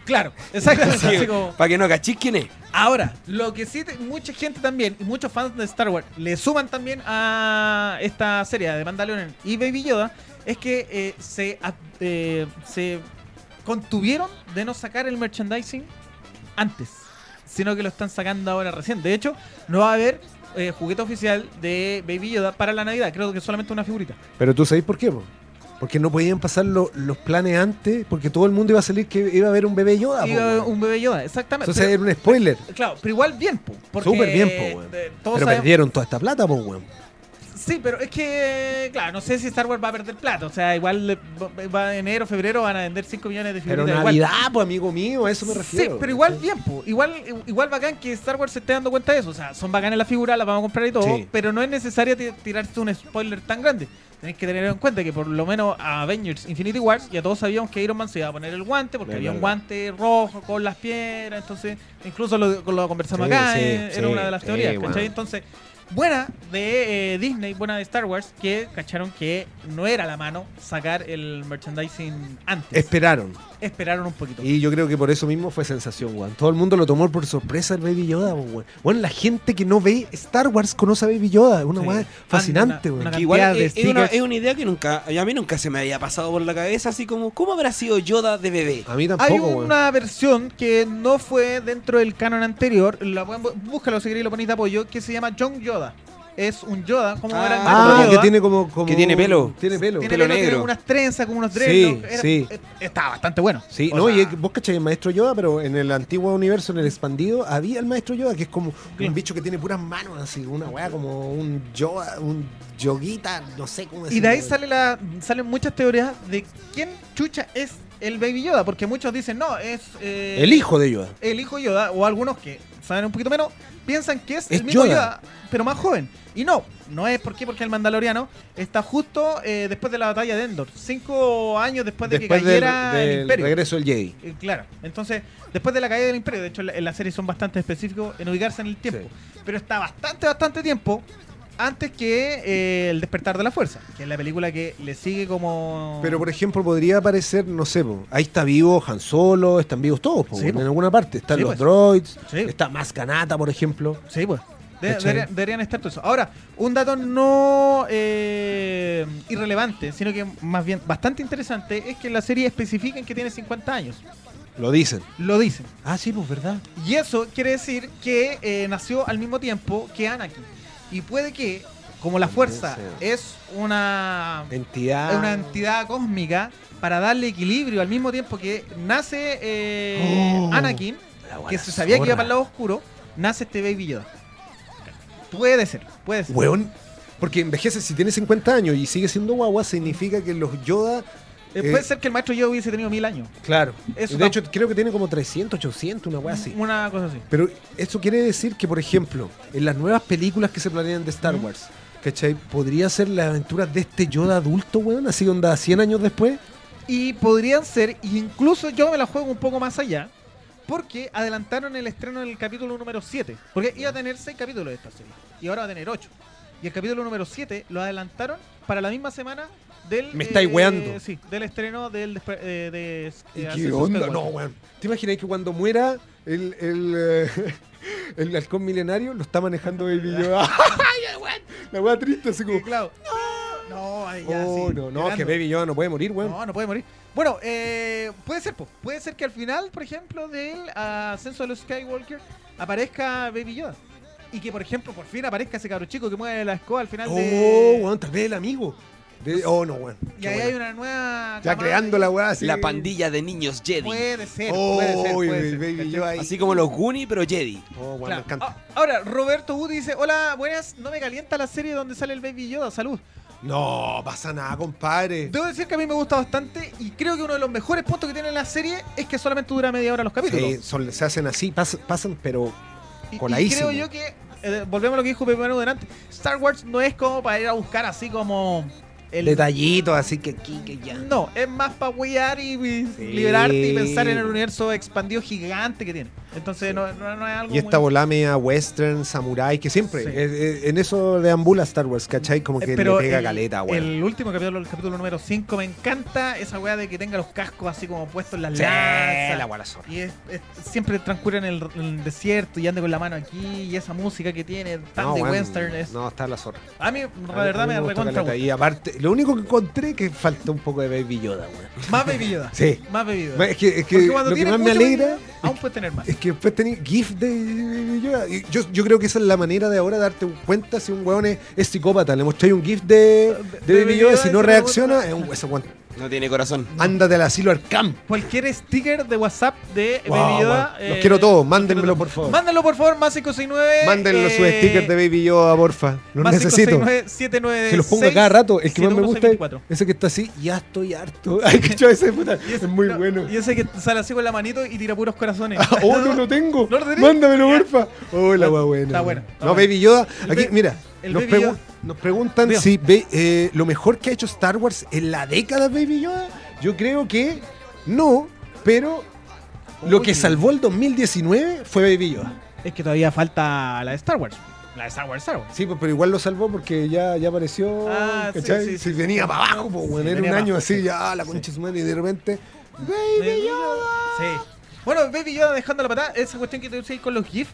Claro, exactamente. Como- Para que no cachis quién es. Ahora, lo que sí, te- mucha gente también, y muchos fans de Star Wars, le suman también a esta serie de Mandalorian y Baby Yoda, es que eh, se, a- eh, se contuvieron de no sacar el merchandising antes, sino que lo están sacando ahora recién. De hecho, no va a haber eh, juguete oficial de Baby Yoda para la Navidad, creo que solamente una figurita. Pero tú sabéis por qué, po? Porque no podían pasar lo- los planes antes, porque todo el mundo iba a salir que iba a haber un bebé Yoda. weón. un bebé Yoda, exactamente. Entonces Pero- era un spoiler. claro, pero igual bien, po, porque, Súper bien, po, weón. eh, todos Pero perdieron toda esta plata, po, weón. Sí, pero es que, claro, no sé si Star Wars va a perder plata. O sea, igual va- enero, febrero van a vender 5 millones de Pero figuritas. igual. Navidad, pues amigo mío, a eso me refiero. Sí, pero igual bien, po. Igual, igual bacán que Star Wars se esté dando cuenta de eso. O sea, son bacanas las figuras, las vamos a comprar y todo, Sí. pero no es necesario ti- tirarse un spoiler tan grande. Tenéis que tener en cuenta que por lo menos a Avengers Infinity Wars ya todos sabíamos que Iron Man se iba a poner el guante porque había un guante rojo con las piedras, entonces incluso lo, lo conversamos Sí, acá, sí, era una de las teorías, bueno. ¿cachai? Entonces, buena de eh, Disney, buena de Star Wars, que cacharon que no era la mano sacar el merchandising antes. Esperaron. Esperaron un poquito. Y yo creo que por eso mismo fue sensación, weón. Todo el mundo lo tomó por sorpresa el Baby Yoda, weón. Bueno, la gente que no ve Star Wars conoce a Baby Yoda. Es una Sí. weá fascinante, Una- weón. igual es, es una, es una idea que nunca, a mí nunca se me había pasado por la cabeza, así como, ¿cómo habrá sido Yoda de bebé? A mí Hay tampoco, weón. una versión que no fue dentro del canon anterior, la pueden bu- búscalo si queréis lo ponéis de apoyo, que se llama John Yoda. Es un Yoda, como Ah, era el Ah, maestro que Yoda. tiene como, como- Que tiene pelo. Tiene pelo. Tiene pelo pelo, tiene negro. unas trenzas, como unos Sí, dreadlocks. Era- sí. eh, Estaba bastante bueno. Sí, O no, sea, y es- vos cachai el maestro Yoda, pero en el antiguo universo, en el expandido, había el maestro Yoda, que es como un bicho que tiene puras manos, así, una weá como un Yoda, un yoguita, no sé cómo decirlo. Y de ahí sale la, salen muchas teorías de quién chucha es el Baby Yoda, porque muchos dicen, no, es... eh, El hijo de Yoda. el hijo Yoda, o algunos que saben un poquito menos, piensan que es, Es el mismo Yoda. Yoda. pero más joven. Y no, no es ¿por qué? porque el Mandaloriano está justo eh, después de la batalla de Endor, cinco años después de Después que cayera del el Imperio. regreso del Jedi. Eh, Claro, entonces, después de la caída del Imperio, de hecho en la, en la serie son bastante específicos en ubicarse en el tiempo, pero está bastante, bastante tiempo antes que eh, El despertar de la fuerza, que es la película que le sigue como... Pero, por ejemplo, podría aparecer, no sé, po, ahí está vivo Han Solo, están vivos todos, po, Sí, en po. alguna parte. Están Sí, los pues. droids, Sí. está Mascanata, por ejemplo. Sí, pues. Deberían, deberían estar todo eso. Ahora, un dato no eh, irrelevante, sino que más bien bastante interesante, es que la serie especifican que tiene 50 años. Lo dicen. Lo dicen. Ah, sí, pues, ¿verdad? Y eso quiere decir que eh, nació al mismo tiempo que Anakin. Y puede que, como la fuerza es una, Entidad. es una entidad cósmica, para darle equilibrio al mismo tiempo que nace eh, Oh. Anakin, que se sabía que iba para el lado oscuro, nace este Baby Yoda. Puede ser, puede ser. Weón, porque envejece, si tiene 50 años y sigue siendo guagua, significa que los Yoda. Eh, eh, puede ser que el maestro Yoda hubiese tenido mil años. Claro. Eso de hecho, creo que tiene como 300, 800, una weá así. Una cosa así. Pero eso quiere decir que, por ejemplo, en las nuevas películas que se planean de Star. Wars, ¿cachai? Podría ser las aventuras de este Yoda adulto, weón, así onda 100 años después. Y podrían ser, incluso yo me la juego un poco más allá, porque adelantaron el estreno del capítulo número 7. Porque iba a tener 6 capítulos de esta serie, y ahora va a tener 8. Y el capítulo número 7 lo adelantaron para la misma semana del. Me estáis weando. Sí, del estreno del. despe- eh, de, ¿Y eh, qué onda? No, weón. ¿Te imaginas que cuando muera el, el, eh, el halcón milenario lo está manejando Baby Yoda? Ay, weón. La weá triste, así como. Sí, claro. No, ay, ya, Oh, sí, no, no, llorando. que Baby Yoda no puede morir, weón. No, no puede morir. Bueno, eh, puede ser, po. puede ser que al final, por ejemplo, del ascenso de los Skywalker aparezca Baby Yoda. Y que, por ejemplo, por fin aparezca ese cabro chico que mueve la escoba al final Oh, de... weón, tal vez el amigo. De- oh, no, weón. Y ahí bueno. hay una nueva... Ya creando de- la weá así. La pandilla de niños Jedi. Puede ser, Oh, puede ser, y puede ser, Baby ¿cachai? Yoda ahí. Así como los Goonies, pero Jedi. Oh, Claro. me encanta. Ah, Ahora, Roberto Wood dice, hola, buenas, no me calienta la serie donde sale el Baby Yoda, salud. No, pasa nada, compadre. Debo decir que a mí me gusta bastante y creo que uno de los mejores puntos que tiene la serie es que solamente dura media hora los capítulos. Sí, son- se hacen así, pas- pasan, pero Y- Y, Coladísimo. creo yo que, eh, volvemos a lo que dijo Pepe Manu delante, Star Wars no es como para ir a buscar así como el... detallitos, así que aquí, que ya. No, es más para huear y, y Sí. liberarte y pensar en el universo expandido gigante que tiene. Entonces no, no, no es algo Y esta muy- western, samurai, que siempre Sí. eh, eh, en eso deambula Star Wars, ¿cachai? Como que Eh, pero le pega el, caleta, weón. el último capítulo, el capítulo número 5, me encanta esa weá de que tenga los cascos así como puestos en las lanzas. la. Y es, siempre transcurre en el, en el desierto y anda con la mano aquí y esa música que tiene tan No, de western es... No, está la zorra. A mí, la a verdad, mí me gusta recontra. Y aparte, lo único que encontré que falta un poco de Baby Yoda, weón. Más Baby Yoda. Sí. Más Baby Yoda. Es que, es que lo que más me alegra Yoda, aún puedes tener más. es que después tenés GIF de Baby Yoda. Y yo, yo creo que esa es la manera de ahora darte cuenta si un weón es, es psicópata. Le mostráis un GIF de, de, de Baby Yoda, Yoda si no reacciona, es un ese weón. No tiene corazón. Ándate al asilo Arkham. Cualquier sticker de WhatsApp de Wow, Baby Yoda. weón. Los eh, quiero todos, mándenmelo por favor. Mándenlo por favor, más 569. Mándenlo su eh, sticker de Baby Yoda, porfa. Los más necesito. 569 796 Que los ponga cada rato. El que más me gusta es 7164. ese que está así. Ya estoy harto. Ay, que ese puta. Es muy no, bueno. Y ese que sale así con la manito y tira puros corazones. Ah, oh, no lo tengo. ¿No lo tenés? Mándamelo, porfa. Oh, la buena. está bueno, está no, bueno. Baby Yoda. Aquí, mira. El Nos, Baby pregu- Yoda. nos preguntan si eh, lo mejor que ha hecho Star Wars en la década Baby Yoda. Yo creo que no, pero lo que salvó el 2019 fue Baby Yoda. Es que todavía falta la de Star Wars. La de Star Wars, Star Wars. Sí, pues, pero igual lo salvó porque ya, ya apareció. Ah, sí, ¿cachai? sí, Si sí, venía para abajo, pues, bueno, era un año así, sí. ya la concha de su madre, y de repente. Baby Yoda. Sí. Bueno, Baby Yoda dejando la patada, esa cuestión que te decía con los GIF.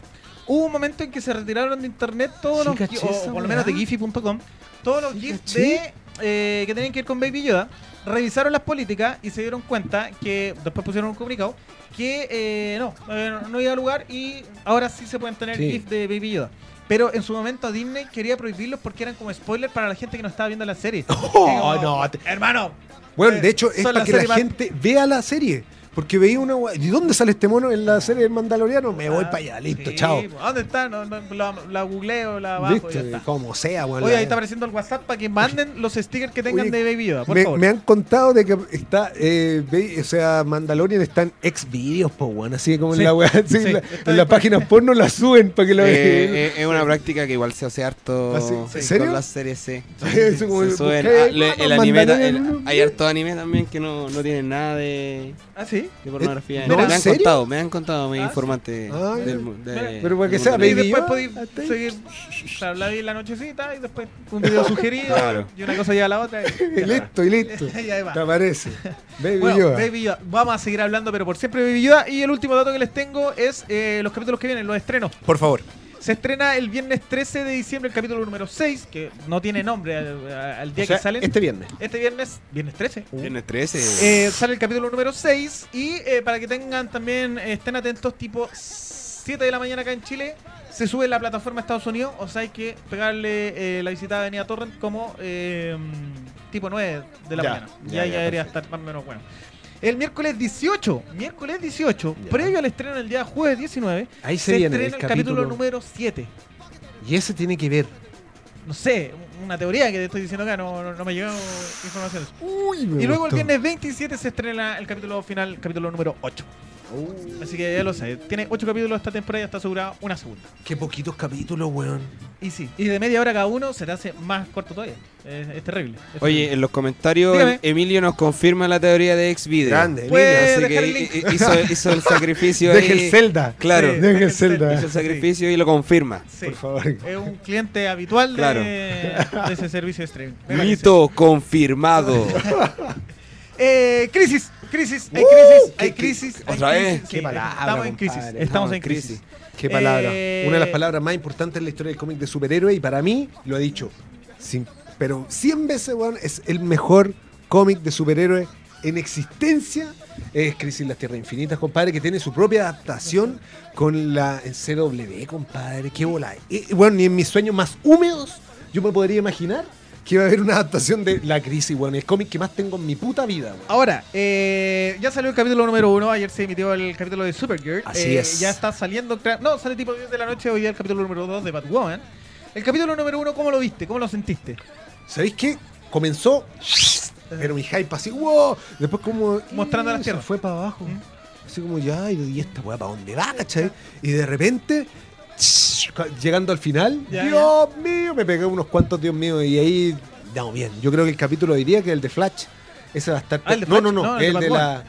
Hubo un momento en que se retiraron de internet todos los caché GIF, o por lo menos de. Giphy.com, todos los GIFs de, eh, que tenían que ver con Baby Yoda. Revisaron las políticas y se dieron cuenta que, después pusieron un comunicado, que eh, no, eh, no iba a lugar y ahora sí se pueden tener Sí. GIFs de Baby Yoda. Pero en su momento Disney quería prohibirlos porque eran como spoiler para la gente que no estaba viendo la serie. Oh, como, no, te- Hermano, Bueno, Eh, de hecho, es para que la gente vea la serie. Porque veía una. ¿Y dónde sale este mono en la serie del Mandaloriano? Me voy Ah, para allá, listo, sí, chao. ¿Dónde está? No, no, la, la googleo, la bajo y ya Listo, está. como sea, weón. Oye, ahí está apareciendo el WhatsApp para que manden los stickers que tengan Oye, de Baby Yoda, por me, favor. me han contado de que está, eh, o sea, Mandalorian está en Xvideos, po, weón, así como Sí, en la weá, sí, sí, en la- en las páginas porno la suben para que lo Eh, vean. eh, es una práctica que igual se hace harto ¿Ah, sí? con ¿En serio? las series C. Eso como- Se suben busqué, a- le- ¿cómo el anime, hay harto anime también que no, no tienen nada de, ¿Ah, sí? De pornografía. no, me ¿en han serio? contado, me han contado mis Ah, sí. Ah, del, de- pero para que sea mundo. Y después podéis seguir, la vi la nochecita y después un video sugerido Claro. y una cosa lleva a la otra. Y, listo, y listo. está. Y ahí va. Te aparece. Baby Bueno, Yoda. Baby Yoda. Vamos a seguir hablando, pero por siempre Baby Yoda. Y el último dato que les tengo es eh, los capítulos que vienen, los estrenos. Por favor. Se estrena el viernes 13 de diciembre el capítulo número 6, que no tiene nombre al, al día O sea, que salen. Este viernes. Este viernes, viernes 13. Viernes 13. Eh, sale el capítulo número 6 y eh, para que tengan también, eh, estén atentos, tipo 7 de la mañana acá en Chile, se sube en la plataforma de Estados Unidos, o sea hay que pegarle eh, la visita a Avenida Torrent como eh, tipo 9 de la Ya, mañana. ya, Ya, ya, ya debería perfecto. estar más o menos bueno. El miércoles 18, miércoles 18, Ya. previo al estreno el día jueves 19, Ahí se, estrena el el capítulo, capítulo. número 7. Y ese tiene que ver. No sé, una teoría que te estoy diciendo acá, no, no, no me llegó informaciones. Uy, me Y luego el viernes 27 se estrena el capítulo final, el capítulo número 8. Uh, Así que ya lo sé, tiene 8 capítulos esta temporada y está asegurada una segunda. qué poquitos capítulos, weón. Y sí, y de media hora cada uno se te hace más corto todavía. Es, es terrible. es Oye, terrible. en los comentarios Dígame. Emilio nos confirma la teoría de Xvideo. Grande, Puede Así que el hizo, hizo el sacrificio Deje ahí. el Zelda. Claro, Sí, Deje el deja Zelda. hizo el sacrificio y lo confirma. Sí, Por favor. Es un cliente habitual de, Claro. de ese servicio de streaming. Mito confirmado. Eh, crisis, crisis, hay crisis, hay crisis. hay otra vez. Qué palabra, Estamos en crisis, compadre. estamos en crisis. Qué palabra. Eh, Una de las palabras más importantes en la historia del cómic de superhéroe y para mí, lo he dicho, sin, pero 100 veces, weón, es el mejor cómic de superhéroe en existencia. Es Crisis en las Tierras Infinitas, compadre, que tiene su propia adaptación con la en CW, compadre. Qué bola. Y, bueno, ni en mis sueños más húmedos yo me podría imaginar que iba a haber una adaptación de La Crisis, weón. El cómic que más tengo en mi puta vida, weón. Ahora, eh, ya salió el capítulo número uno. Ayer se emitió el capítulo de Supergirl. Así Eh, es. Ya está saliendo. No, sale tipo 10 de la noche. Hoy día el capítulo número 2 de Batwoman. El capítulo número uno, ¿cómo lo viste? ¿Cómo lo sentiste? ¿Sabéis qué? Comenzó, pero mi hype así, wow. Después como... Mostrando las se tierras. fue para abajo. Mm. Así como ya, y y esta weá para dónde va, ¿cachai? Y de repente, llegando al final, Ya, Dios mío, me pegué unos cuantos, Dios mío, y ahí, no, bien. Yo creo que el capítulo diría que el de Flash, ese va a estar... Ah, el de no, no, no, no, el de el la...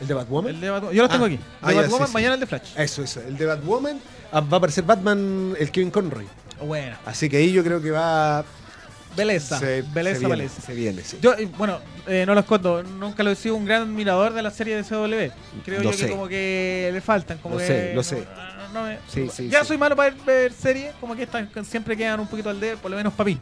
¿El de Batwoman? El de Batwoman. Yo los tengo Ah. aquí. Ah, de ya, Batwoman, sí, sí. mañana el de Flash. Eso, eso. El de Batwoman ah, va a aparecer Batman, el Kevin Conroy. Bueno, Así que ahí yo creo que va. beleza. se- beleza, se viene, beleza. Se viene, sí. Yo, bueno, eh, no lo escondo, nunca lo he sido un gran admirador de la serie de CW. Creo Lo yo sé. que como que le faltan, como Lo que sé, lo no- sé. No me- Sí, sí, ya sí. soy malo para ver, ver series, como que estas siempre quedan un poquito al dedo, por lo menos para mí.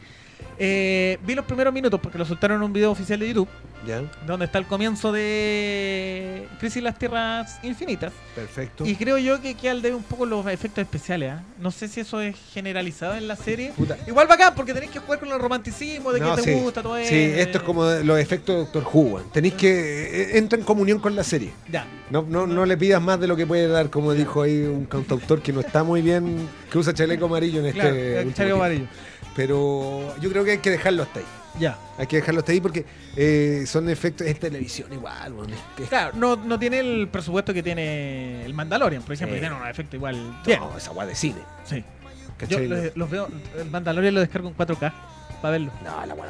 Eh, vi los primeros minutos porque lo soltaron en un video oficial de YouTube, Ya, donde está el comienzo de Crisis en las Tierras Infinitas. perfecto. Y creo yo que queda al debe un poco los efectos especiales. ¿ah? No sé si eso es generalizado en la serie. Puta. Igual bacán, porque tenéis que jugar con el romanticismo de No, que te sí. gusta todo eso. Sí, esto es como los efectos de Doctor Who. Tenéis que. eh, entra en comunión con la serie. Ya. No, no, no le pidas más de lo que puede dar, como dijo ahí un cantautor que no está muy bien, que usa chaleco amarillo en este. Claro, chaleco tiempo. Pero yo creo que hay que dejarlo hasta ahí. Ya. Hay que dejarlo hasta ahí porque eh, son efectos. Es televisión igual. Es- es- Claro, no, no tiene el presupuesto que tiene el Mandalorian, por ejemplo, Sí. que tiene un efecto igual. Bien. No, esa guay de cine. Sí. Yo los, los veo, el Mandalorian lo descargo en 4K para verlo. No, la guay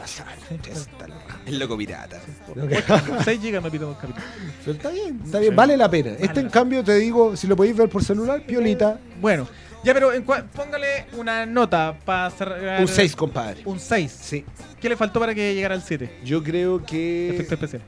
loca. El loco pirata. No, que- 6 GB me pido dos capítulos. Pero está bien, está bien, vale la pena. Este, en cambio, te digo, si lo podéis ver por celular, piolita, Bueno, ya, pero en cua- póngale una nota para cerrar. un 6, compadre. Un 6. Sí, ¿Qué le faltó para que llegara al 7? yo creo que. Efecto especial.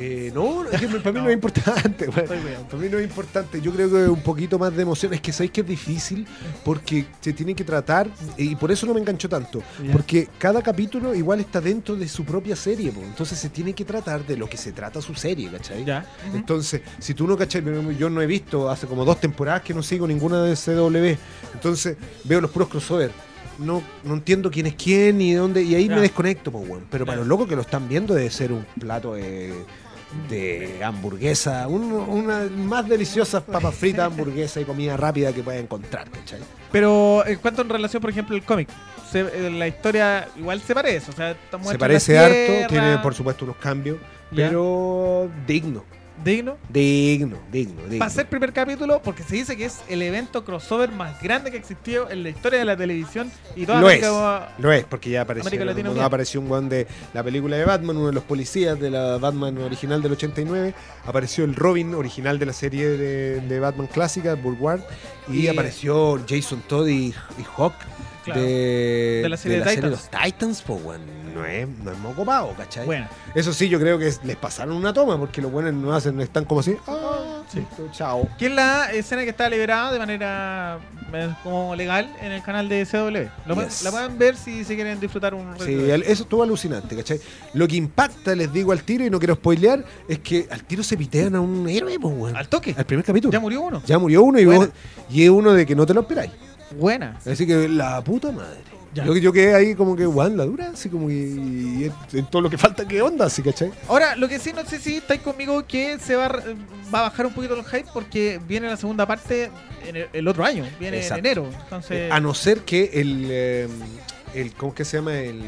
Eh, no, es que para mí no. No. es importante. weón. Para mí no es importante. Yo creo que un poquito más de emoción. Es que sabéis que es difícil porque se tiene que tratar, y por eso no me enganchó tanto. Porque cada capítulo igual está dentro de su propia serie. po. Entonces se tiene que tratar de lo que se trata su serie, ¿cachai? Entonces, si tú no cachai, yo no he visto hace como dos temporadas que no sigo ninguna de CW. Entonces, veo los puros crossover. No, no entiendo quién es quién ni de dónde. Y ahí me desconecto, pues, weón. Pero para los locos que lo están viendo debe ser un plato de, de hamburguesa. un- una más deliciosa papas fritas, hamburguesa y comida rápida que puedas encontrar, ¿cachai? Pero en cuanto en relación, por ejemplo, el cómic, se- eh, la historia igual se parece. O sea, Se parece harto, tiene por supuesto unos cambios, Ya. pero digno. Digno. Digno, digno, digno. Para ser primer capítulo, porque se dice que es el evento crossover más grande que existió en la historia de la televisión y toda Lo América- Lo es, porque ya apareció, no apareció un weón de la película de Batman, uno de los policías de la Batman original del 89. Apareció el Robin original de la serie de, de Batman clásica, Bulwark. Y, Y- apareció Jason Todd y, y Hawk Claro. de, De la serie de de los Titans. Pues, no es, no es moco pavo, ¿cachai? Bueno, Eso sí, yo creo que es- les pasaron una toma, porque los buenos no hacen, están como así. Ah, Sí. chao. que es la escena que está liberada de manera eh, como legal en el canal de CW. Lo pueden- Yes. La pueden ver si se quieren disfrutar un Sí, el- eso estuvo alucinante, ¿cachai? Lo que impacta, les digo al tiro y no quiero spoilear, es que al tiro se pitean a un héroe, pues. Al toque. Al primer capítulo. Ya murió uno. Ya murió uno y, Buena. vos- y es uno de que no te lo esperáis. Buena. Así que la puta madre. Ya. Yo, yo quedé ahí como que, weón, la dura, así como que y en, en todo lo que falta, ¿qué onda? Así, ¿cachai? Ahora, lo que sí, no sé si estáis conmigo que se va, a va a bajar un poquito el hype porque viene la segunda parte en el, el otro año, viene Exacto. en enero. Entonces, A no ser que el, eh, el ¿cómo que se llama? El,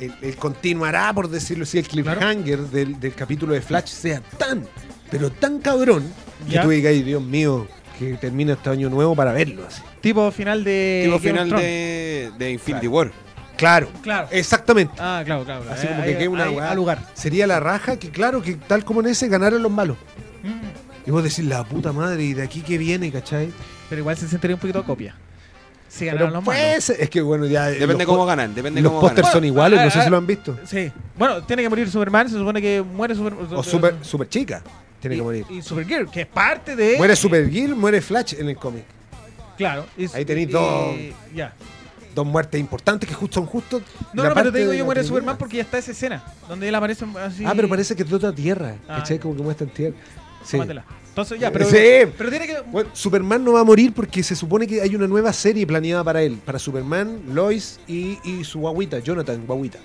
el, el continuará, por decirlo así, el cliffhanger del, del capítulo de Flash sea tan, pero tan cabrón, que tú digas, "Ay, Dios mío, que termina este año nuevo para verlo así. Tipo final de. tipo Game final de, de Infinity War. Claro, Claro. exactamente. Ah, claro, claro. claro. Así como Ahí- que quede una lugar. Sería la raja que, claro, que tal como en ese ganaron los malos. Mm. Y vos decís, la puta madre, ¿y de aquí que viene, cachai? Pero igual se sentiría un poquito de copia. Si Pero ganaron los puede malos. ser- es que bueno, ya. eh, Depende cómo ganan, depende Los pósters son iguales, ah, no sé ah, si lo han visto. Sí. Bueno, tiene que morir Superman, se supone que muere Super, O super, super chica, tiene y, que morir. Y Supergirl, que es parte de. Muere Supergirl, muere Flash en el cómic. Claro. y- Ahí tenéis dos. Ya. Dos muertes importantes que justo son justo. No, la no, pero te digo yo muere. Superman porque ya está esa escena. Donde él aparece así. Ah, pero parece que es de otra tierra. Ah. Como que muestra en tierra. Sí. Tómatela. Entonces ya, pero. Sí. Pero tiene que. Bueno, Superman no va a morir porque se supone que hay una nueva serie planeada para él. Para Superman, Lois y, y su guaguita, Jonathan, guaguita.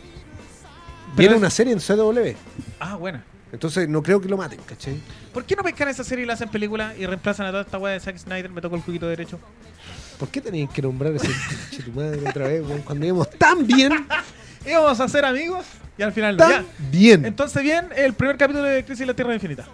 Viene es- una serie en CW. Ah, buena. Entonces no creo que lo maten, ¿cachai? ¿Por qué no pescan esa serie y la hacen película y reemplazan a toda esta weá de Zack Snyder? Me tocó el juguito derecho. ¿Por qué tenían que nombrar ese pinche tu madre otra vez, weón? Cuando íbamos tan bien, Íbamos a ser amigos y al final no. tan Ya. bien. Entonces, bien, el primer capítulo de Crisis en la Tierra Infinita.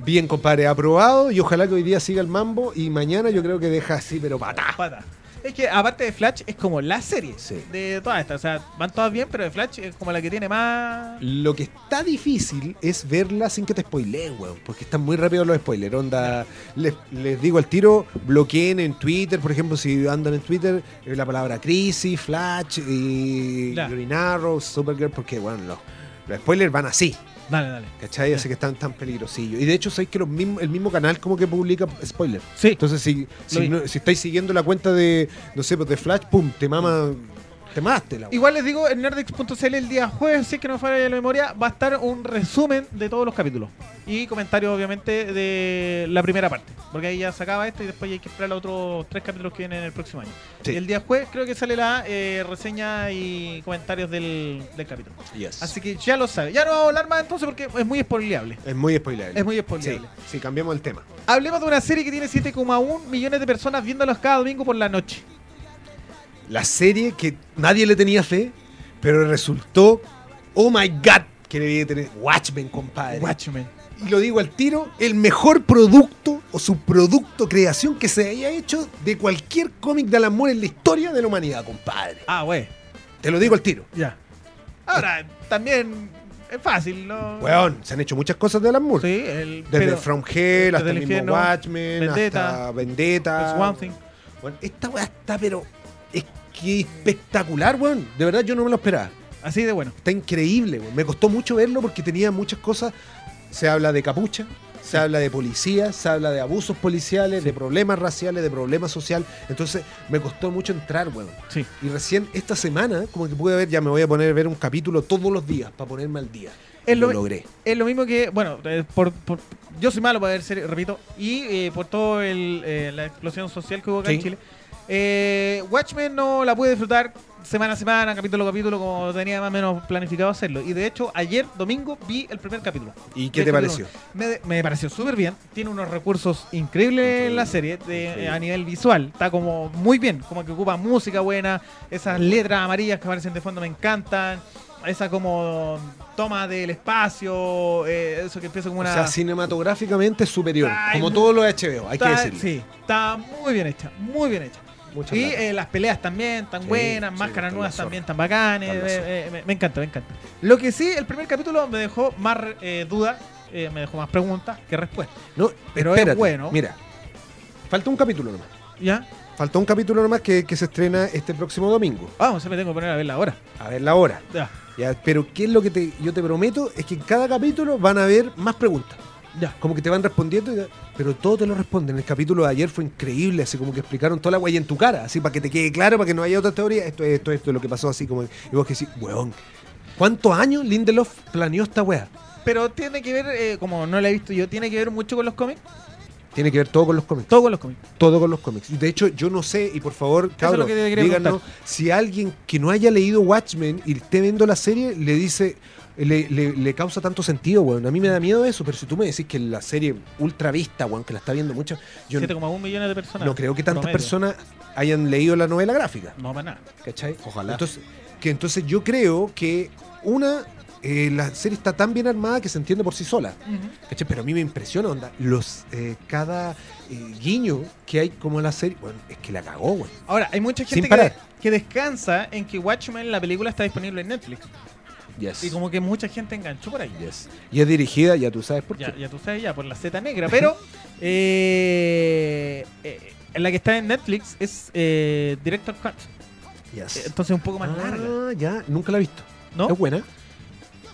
Bien, compadre, aprobado y ojalá que hoy día siga el mambo y mañana yo creo que deja así, pero patá. Pata. Es que aparte de Flash es como la serie Sí. de todas estas. O sea, van todas bien, pero de Flash es como la que tiene más. Lo que está difícil es verla sin que te spoileen, weón. Porque están muy rápidos los spoilers. Onda, les, les digo al tiro, bloqueen en Twitter, por ejemplo, si andan en Twitter, eh, la palabra crisis, Flash y. Green Arrow, Supergirl, porque, bueno, los, los spoilers van así. Dale, dale. ¿Cachai? Así que están tan peligrosillos. Y de hecho, sabéis que los mismos- el mismo canal como que publica spoilers. Sí. Entonces, si, si, no- si estáis siguiendo la cuenta de, no sé, pues de Flash, pum, te mama, te mamaste la Igual les digo, en nerdix.cl el día jueves, si es que no falla la memoria, va a estar un resumen de todos los capítulos. Y comentarios, obviamente, de la primera parte. Porque ahí ya se acaba esto y después hay que esperar los otros tres capítulos que vienen el próximo año. Sí. Y el día jueves creo que sale la eh, reseña y comentarios del, del capítulo. Yes. Así que ya lo sabe. Ya no vamos a hablar más entonces porque es muy spoileable. Es muy spoilerable. Es muy Sí, spoileable. sí, cambiamos el tema. Hablemos de una serie que tiene 7,1 millones de personas viéndolos cada domingo por la noche. La serie que nadie le tenía fe, pero resultó, oh my god, que debía tener Watchmen, compadre. Watchmen. Y lo digo al tiro, el mejor producto o subproducto creación que se haya hecho de cualquier cómic de Alan Moore en la historia de la humanidad, compadre. Ah, wey. Te lo digo al tiro. Ya. Ahora, también es fácil, ¿no? Weón, se han hecho muchas cosas de Alan Moore. Sí, el, Desde pero From Hell hasta el mismo Watchmen, Vendetta, hasta Vendetta. es One Thing. Bueno, esta weá está, pero que espectacular, weón. De verdad yo no me lo esperaba. Así de bueno. Está increíble, weón. Me costó mucho verlo porque tenía muchas cosas. Se habla de capucha, se habla de policías, se habla de abusos policiales, de problemas raciales, de problemas sociales. Entonces me costó mucho entrar, weón. Sí. Y recién esta semana, como que pude ver, ya me voy a poner a ver un capítulo todos los días para ponerme al día. Es lo, lo, logré. es lo mismo que, bueno, eh, por, por- yo soy malo para ver series, repito, y eh, por todo el, eh, la explosión social que hubo acá en. Chile. Eh, Watchmen no la pude disfrutar semana a semana, capítulo a capítulo, como tenía más o menos planificado hacerlo. Y de hecho, ayer, domingo, vi el primer capítulo. ¿Y qué te capítulo pareció? Me, me pareció súper bien. Tiene unos recursos increíbles en la serie de- a nivel visual. Está como muy bien. Como que ocupa música buena. Esas letras amarillas que aparecen de fondo me encantan. Esa como toma del espacio. eh, eso que empieza como una. O sea, cinematográficamente superior. Como todos los HBO, hay que decirlo. Sí, está muy bien hecha. Muy bien hecha. Y eh, las peleas también tan Sí, buenas, sí, máscaras nuevas la también tan bacanes. La eh, eh, me, me encanta, me encanta. Lo que sí, el primer capítulo me dejó más eh, dudas, me dejó más preguntas que respuestas. No, pero es espérate, bueno. Mira, falta un capítulo nomás. ¿Ya? Falta un capítulo nomás que, que se estrena este próximo domingo. Vamos, se me tengo que poner a verla ahora. A ver la hora. Ya, Ya, pero ¿qué es lo que te, yo te prometo? Es que en cada capítulo van a haber más preguntas. Ya. Como que te van respondiendo, y- pero todo te lo responden. El capítulo de ayer fue increíble, así como que explicaron toda la guay en tu cara, así para que te quede claro, para que no haya otra teoría. Esto es esto, esto es lo que pasó, así como. Y vos que sí, weón. ¿Cuántos años Lindelof planeó esta wea? Pero tiene que ver, eh, como no la he visto yo, tiene que ver mucho con los cómics. Tiene que ver todo con los cómics. Todo con los cómics. Todo con los cómics. Y de hecho, yo no sé, y por favor, cabrón, díganos preguntar. si alguien que no haya leído Watchmen y esté viendo la serie le dice, le, le- le causa tanto sentido, weón. A mí me da miedo eso, pero si tú me decís que la serie ultra vista, weón, que la está viendo mucha, yo no, 7,1 millones de personas. no creo que tantas promedio. personas hayan leído la novela gráfica, No, para nada. ¿cachai? Ojalá. Entonces, que entonces yo creo que una, eh, la serie está tan bien armada que se entiende por sí sola. ¿Cachai? Pero a mí me impresiona, onda, los, eh, cada eh, guiño que hay como en la serie, bueno, es que la cagó, güey. Ahora, hay mucha gente que, que descansa en que Watchmen, la película, está disponible en Netflix. Yes. Y como que mucha gente enganchó por ahí. Yes. Y es dirigida, ya tú sabes por qué. Ya, ya tú sabes, ya, por la Z negra. Pero eh, eh, en la que está en Netflix es eh, Director Cut. Yes. Entonces un poco más larga. Ah, ya, nunca la he visto. ¿No? Es buena.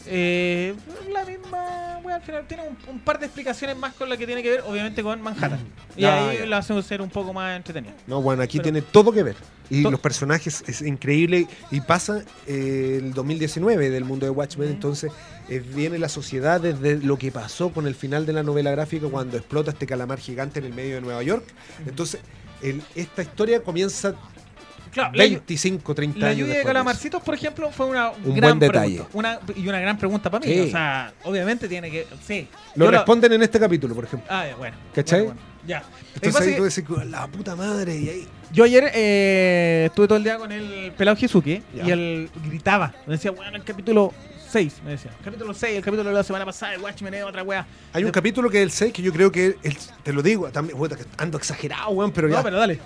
Eh, la misma, bueno, al final tiene un, un par de explicaciones más con la que tiene que ver, obviamente, con Manhattan. Y Ah, ahí ya. la hacen ser un poco más entretenida. No, bueno, aquí Pero- tiene todo que ver. Y los personajes es increíble. Y pasa eh, el 2019 del mundo de Watchmen. Entonces eh, viene la sociedad desde lo que pasó con el final de la novela gráfica cuando explota este calamar gigante en el medio de Nueva York. Entonces, el- esta historia comienza Claro, la, 25, 30 la años. lluvia de calamarcitos, por ejemplo, fue una Un gran buen detalle. pregunta. Una, y una gran pregunta para mí. Sí. O sea, obviamente tiene que. Sí. Lo Yo la- responden en este capítulo, por ejemplo. Ah, bueno. ¿Cachai? Bueno, bueno, Ya. Lo Entonces ahí tú decís, la puta madre. Y ahí, yo ayer eh, estuve todo el día con el pelado Ya. y él gritaba. Me decía, bueno, el capítulo 6. Me decía, capítulo 6, el capítulo de la semana pasada, el Watchmen es otra wea. hay un De- capítulo que es el 6 que yo creo que, el- te lo digo, también, ando exagerado, weón, pero ya. No, pero dale.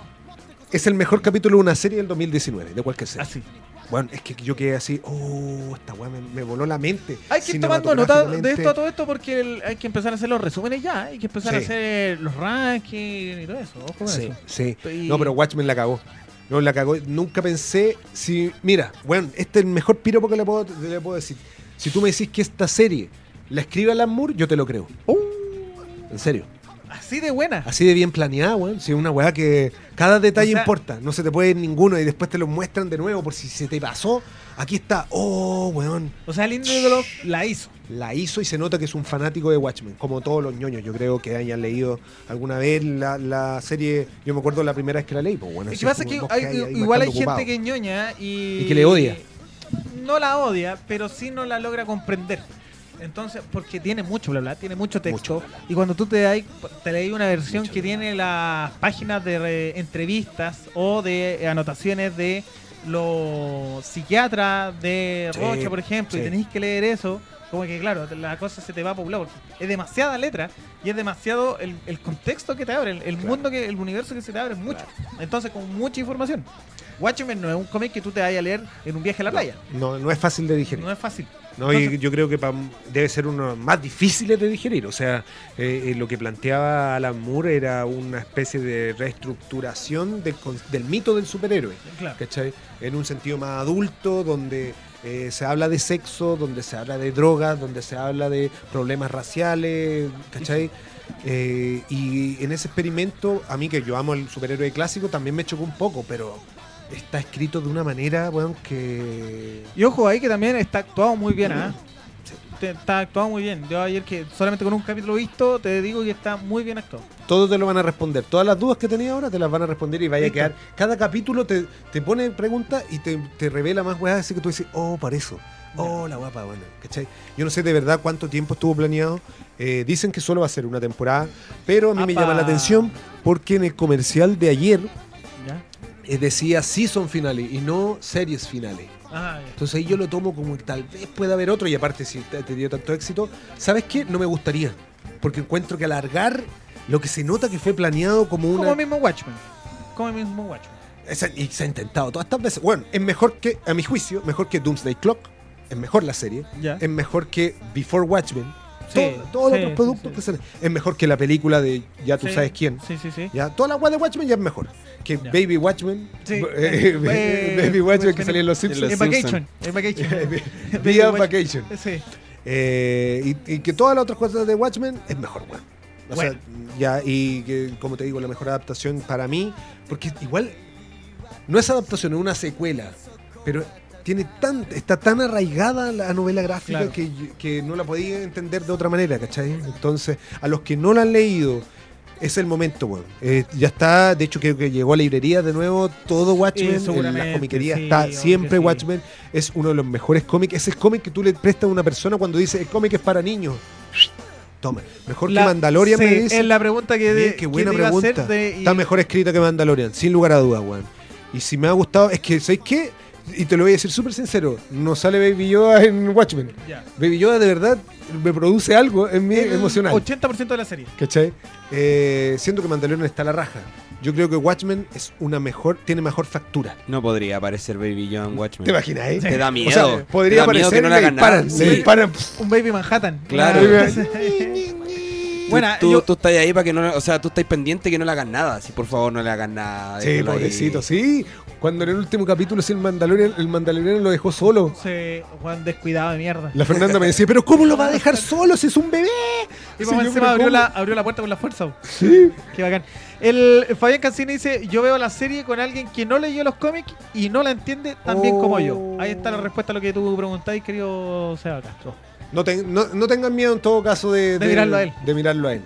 Es el mejor capítulo de una serie del 2019, de cualquier serie. Así. Bueno, es que yo quedé así, oh, esta weá me, me voló la mente. Hay que ir tomando nota de esto a todo esto porque el- hay que empezar a hacer los resúmenes ya. Hay que empezar a hacer los rankings y todo eso. Ojo Sí, eso. sí. No, pero Watchmen la cagó. No, la cagó. Nunca pensé si... Mira, bueno, este es el mejor piropo que le puedo, le puedo decir. Si tú me decís que esta serie la escribe Alan Moore, yo te lo creo. Uh, En serio. Así de buena. Así de bien planeada, weón. Es una weá que cada detalle O sea- importa. No se te puede ir ninguno y después te lo muestran de nuevo por si se te pasó. Aquí está. Oh, weón. O sea, Lindelof la hizo. La hizo y se nota que es un fanático de Watchmen, como todos los ñoños. Yo creo que hayan leído alguna vez la, la serie. Yo me acuerdo la primera vez que la leí. Pues, bueno, Lo que pasa es que el hay- igual hay gente ocupado. que ñoña y... Y que le odia. No la odia, pero sí no la logra comprender. Entonces, porque tiene mucho bla bla, tiene mucho texto. Mucho bla, bla. Y cuando tú te, hay- te leí una versión que tiene las páginas de re- entrevistas o de anotaciones de los psiquiatras de Sí, Rocha, por ejemplo, sí. y tenéis que leer eso, como que claro, la cosa se te va a poblar porque es demasiada letra y es demasiado el, el contexto que te abre, el, el Claro. mundo que el universo que se te abre es mucho. Entonces, con mucha información. Watchmen no es un cómic que tú te vayas a leer en un viaje a la playa. No, no es fácil de digerir. No es fácil. No, y yo creo que pa- debe ser uno más difíciles de digerir. O sea, eh, eh, lo que planteaba Alan Moore era una especie de reestructuración del, del mito del superhéroe. Claro. ¿Cachai? En un sentido más adulto, donde eh, se habla de sexo, donde se habla de drogas, donde se habla de problemas raciales, ¿cachai? Eh, y en ese experimento, a mí que yo amo el superhéroe clásico, también me chocó un poco, pero está escrito de una manera, weón, que... Y ojo ahí que también está actuado muy bien, ¿ah? Te- Está actuado muy bien. Yo ayer que solamente con un capítulo visto te digo que está muy bien actuado. Todos te lo van a responder. Todas las dudas que tenías ahora te las van a responder y vaya a Listo. quedar. Cada capítulo te, te pone preguntas y te, te revela más weas, así que tú dices, oh, para eso. Oh, la guapa, bueno, ¿cachai? Yo no sé de verdad cuánto tiempo estuvo planeado. Eh, dicen que solo va a ser una temporada, pero a mí me llama la atención porque en el comercial de ayer ¿Ya? eh, decía season finales y no series finales. Ah. Entonces ahí yo lo tomo como que tal vez pueda haber otro y aparte si te, dio tanto éxito, ¿sabes qué? No me gustaría, porque encuentro que alargar lo que se nota que fue planeado como una... Como mismo Watchmen. Como el mismo Watchmen. Esa- y se ha intentado todas estas veces. Bueno, es mejor que, a mi juicio, mejor que Doomsday Clock, es mejor la serie, Ya. es mejor que Before Watchmen, Sí, todo- todos los otros productos que salen, es mejor que la película de ya tú sabes quién. Sí, sí, sí. Ya, toda la web de Watchmen ya es mejor. Que Ya. Baby Watchmen, Sí. eh, Eh, Baby Watchmen que eh, salía en Los Simpsons. En Vacation. En Vacation. Vía Baby Vacation. Sí. Eh, y, y que todas las otras cosas de Watchmen es mejor, weón. O Bueno. sea, ya, y que, como te digo, la mejor adaptación para mí, porque igual no es adaptación, es una secuela, pero tiene tan, está tan arraigada la novela gráfica Claro. que, que no la podía entender de otra manera, ¿cachai? Entonces, a los que no la han leído, es el momento, weón. Eh, ya está, de hecho creo que llegó a librería de nuevo todo Watchmen, en seguramente, la comiquería sí, está siempre sí. Watchmen, es uno de los mejores cómics, ese cómic que tú le prestas a una persona cuando dice el cómic es para niños. Toma, mejor La- que Mandalorian me dice. Es la pregunta que, de, qué buena que pregunta. de- y- Está mejor escrita que Mandalorian, sin lugar a dudas, weón. Y si me ha gustado, es que, ¿sabes qué? Y te lo voy a decir súper sincero, no sale Baby Yoda en Watchmen. Baby Yoda de verdad me produce algo en mí El emocional. 80% de la serie. ¿Cachai? Eh, siento que Mandalorian está a la raja. Yo creo que Watchmen es una mejor, tiene mejor factura. No podría aparecer Baby Yoda en Watchmen. ¿Te imaginas, eh? Te da O miedo. sea, podría aparecer que no y le le hagan nada. disparan, Sí. disparan. Un Baby Manhattan. Claro. Tú, Buena, tú, yo- tú estás ahí para que no, o sea, tú estás pendiente que no le hagan nada. Si por favor no le hagan nada. Sí, pobrecito, sí. Cuando en el último capítulo sí, el Mandalorian, el Mandalorian lo dejó solo. Se, Juan descuidado de mierda. La Fernanda me decía, pero ¿cómo lo va a dejar solo si es un bebé? Y Sí, encima abrió la, abrió la puerta con la fuerza. Sí. Qué bacán. El Fabián Cancini dice, yo veo la serie con alguien que no leyó los cómics y no la entiende tan bien como yo. Ahí está la respuesta a lo que tú preguntáis, querido Seba Castro. No, no, no tengan miedo en todo caso de, De mirarlo a él. De mirarlo a él.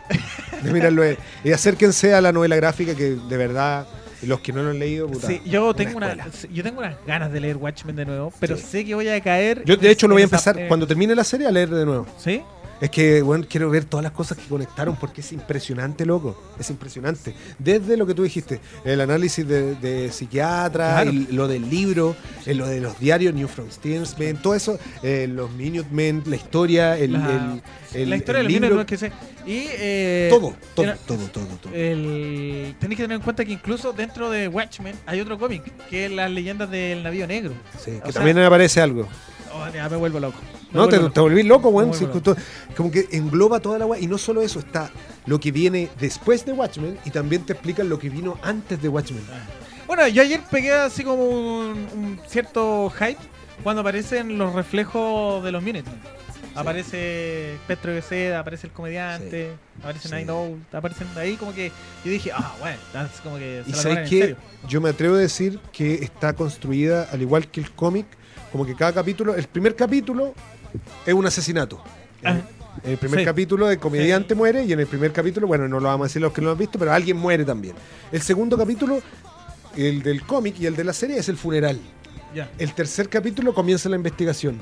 De mirarlo a él. Y acérquense a la novela gráfica que de verdad, los que no lo han leído, puta, Sí, yo tengo, una, escuela. yo tengo unas ganas de leer Watchmen de nuevo, pero Sí. sé que voy a caer. Yo de hecho lo voy a esa- empezar, eh, cuando termine la serie, a leer de nuevo. ¿Sí? Es que, bueno, quiero ver todas las cosas que conectaron porque es impresionante, loco. Es impresionante. Desde lo que tú dijiste, el análisis de, de psiquiatra, Claro. lo del libro, eh, lo de los diarios New From Steensman, todo eso, eh, los Minutemen, la historia, el, La- el- la historia de los libro, que se. Y. eh, todo, todo, era- todo, todo, todo. El, tenéis que tener en cuenta que incluso dentro de Watchmen hay otro cómic, que es las leyendas del navío negro. Sí, o que sea- también aparece algo. Oh, ya me vuelvo loco. Me No, te, vuelvo te loco. volví loco, weón. Sí, como que engloba toda la weá. Y no solo eso, está lo que viene después de Watchmen y también te explican lo que vino antes de Watchmen. Bueno, yo ayer pegué así como un, un cierto hype cuando aparecen los reflejos de los Minutemen. Aparece Petro de Seda, aparece el comediante, aparece. Night Owl, aparecen ahí como que yo dije, ah, bueno, es como que se Y la sabes en que serio. yo me atrevo a decir que está construida al igual que el cómic, como que cada capítulo, el primer capítulo es un asesinato. Ajá. En el primer Sí. capítulo el comediante muere y en el primer capítulo, bueno, no lo vamos a decir los que no lo han visto, pero alguien muere también. El segundo capítulo, el del cómic y el de la serie, es el funeral. El tercer capítulo comienza la investigación.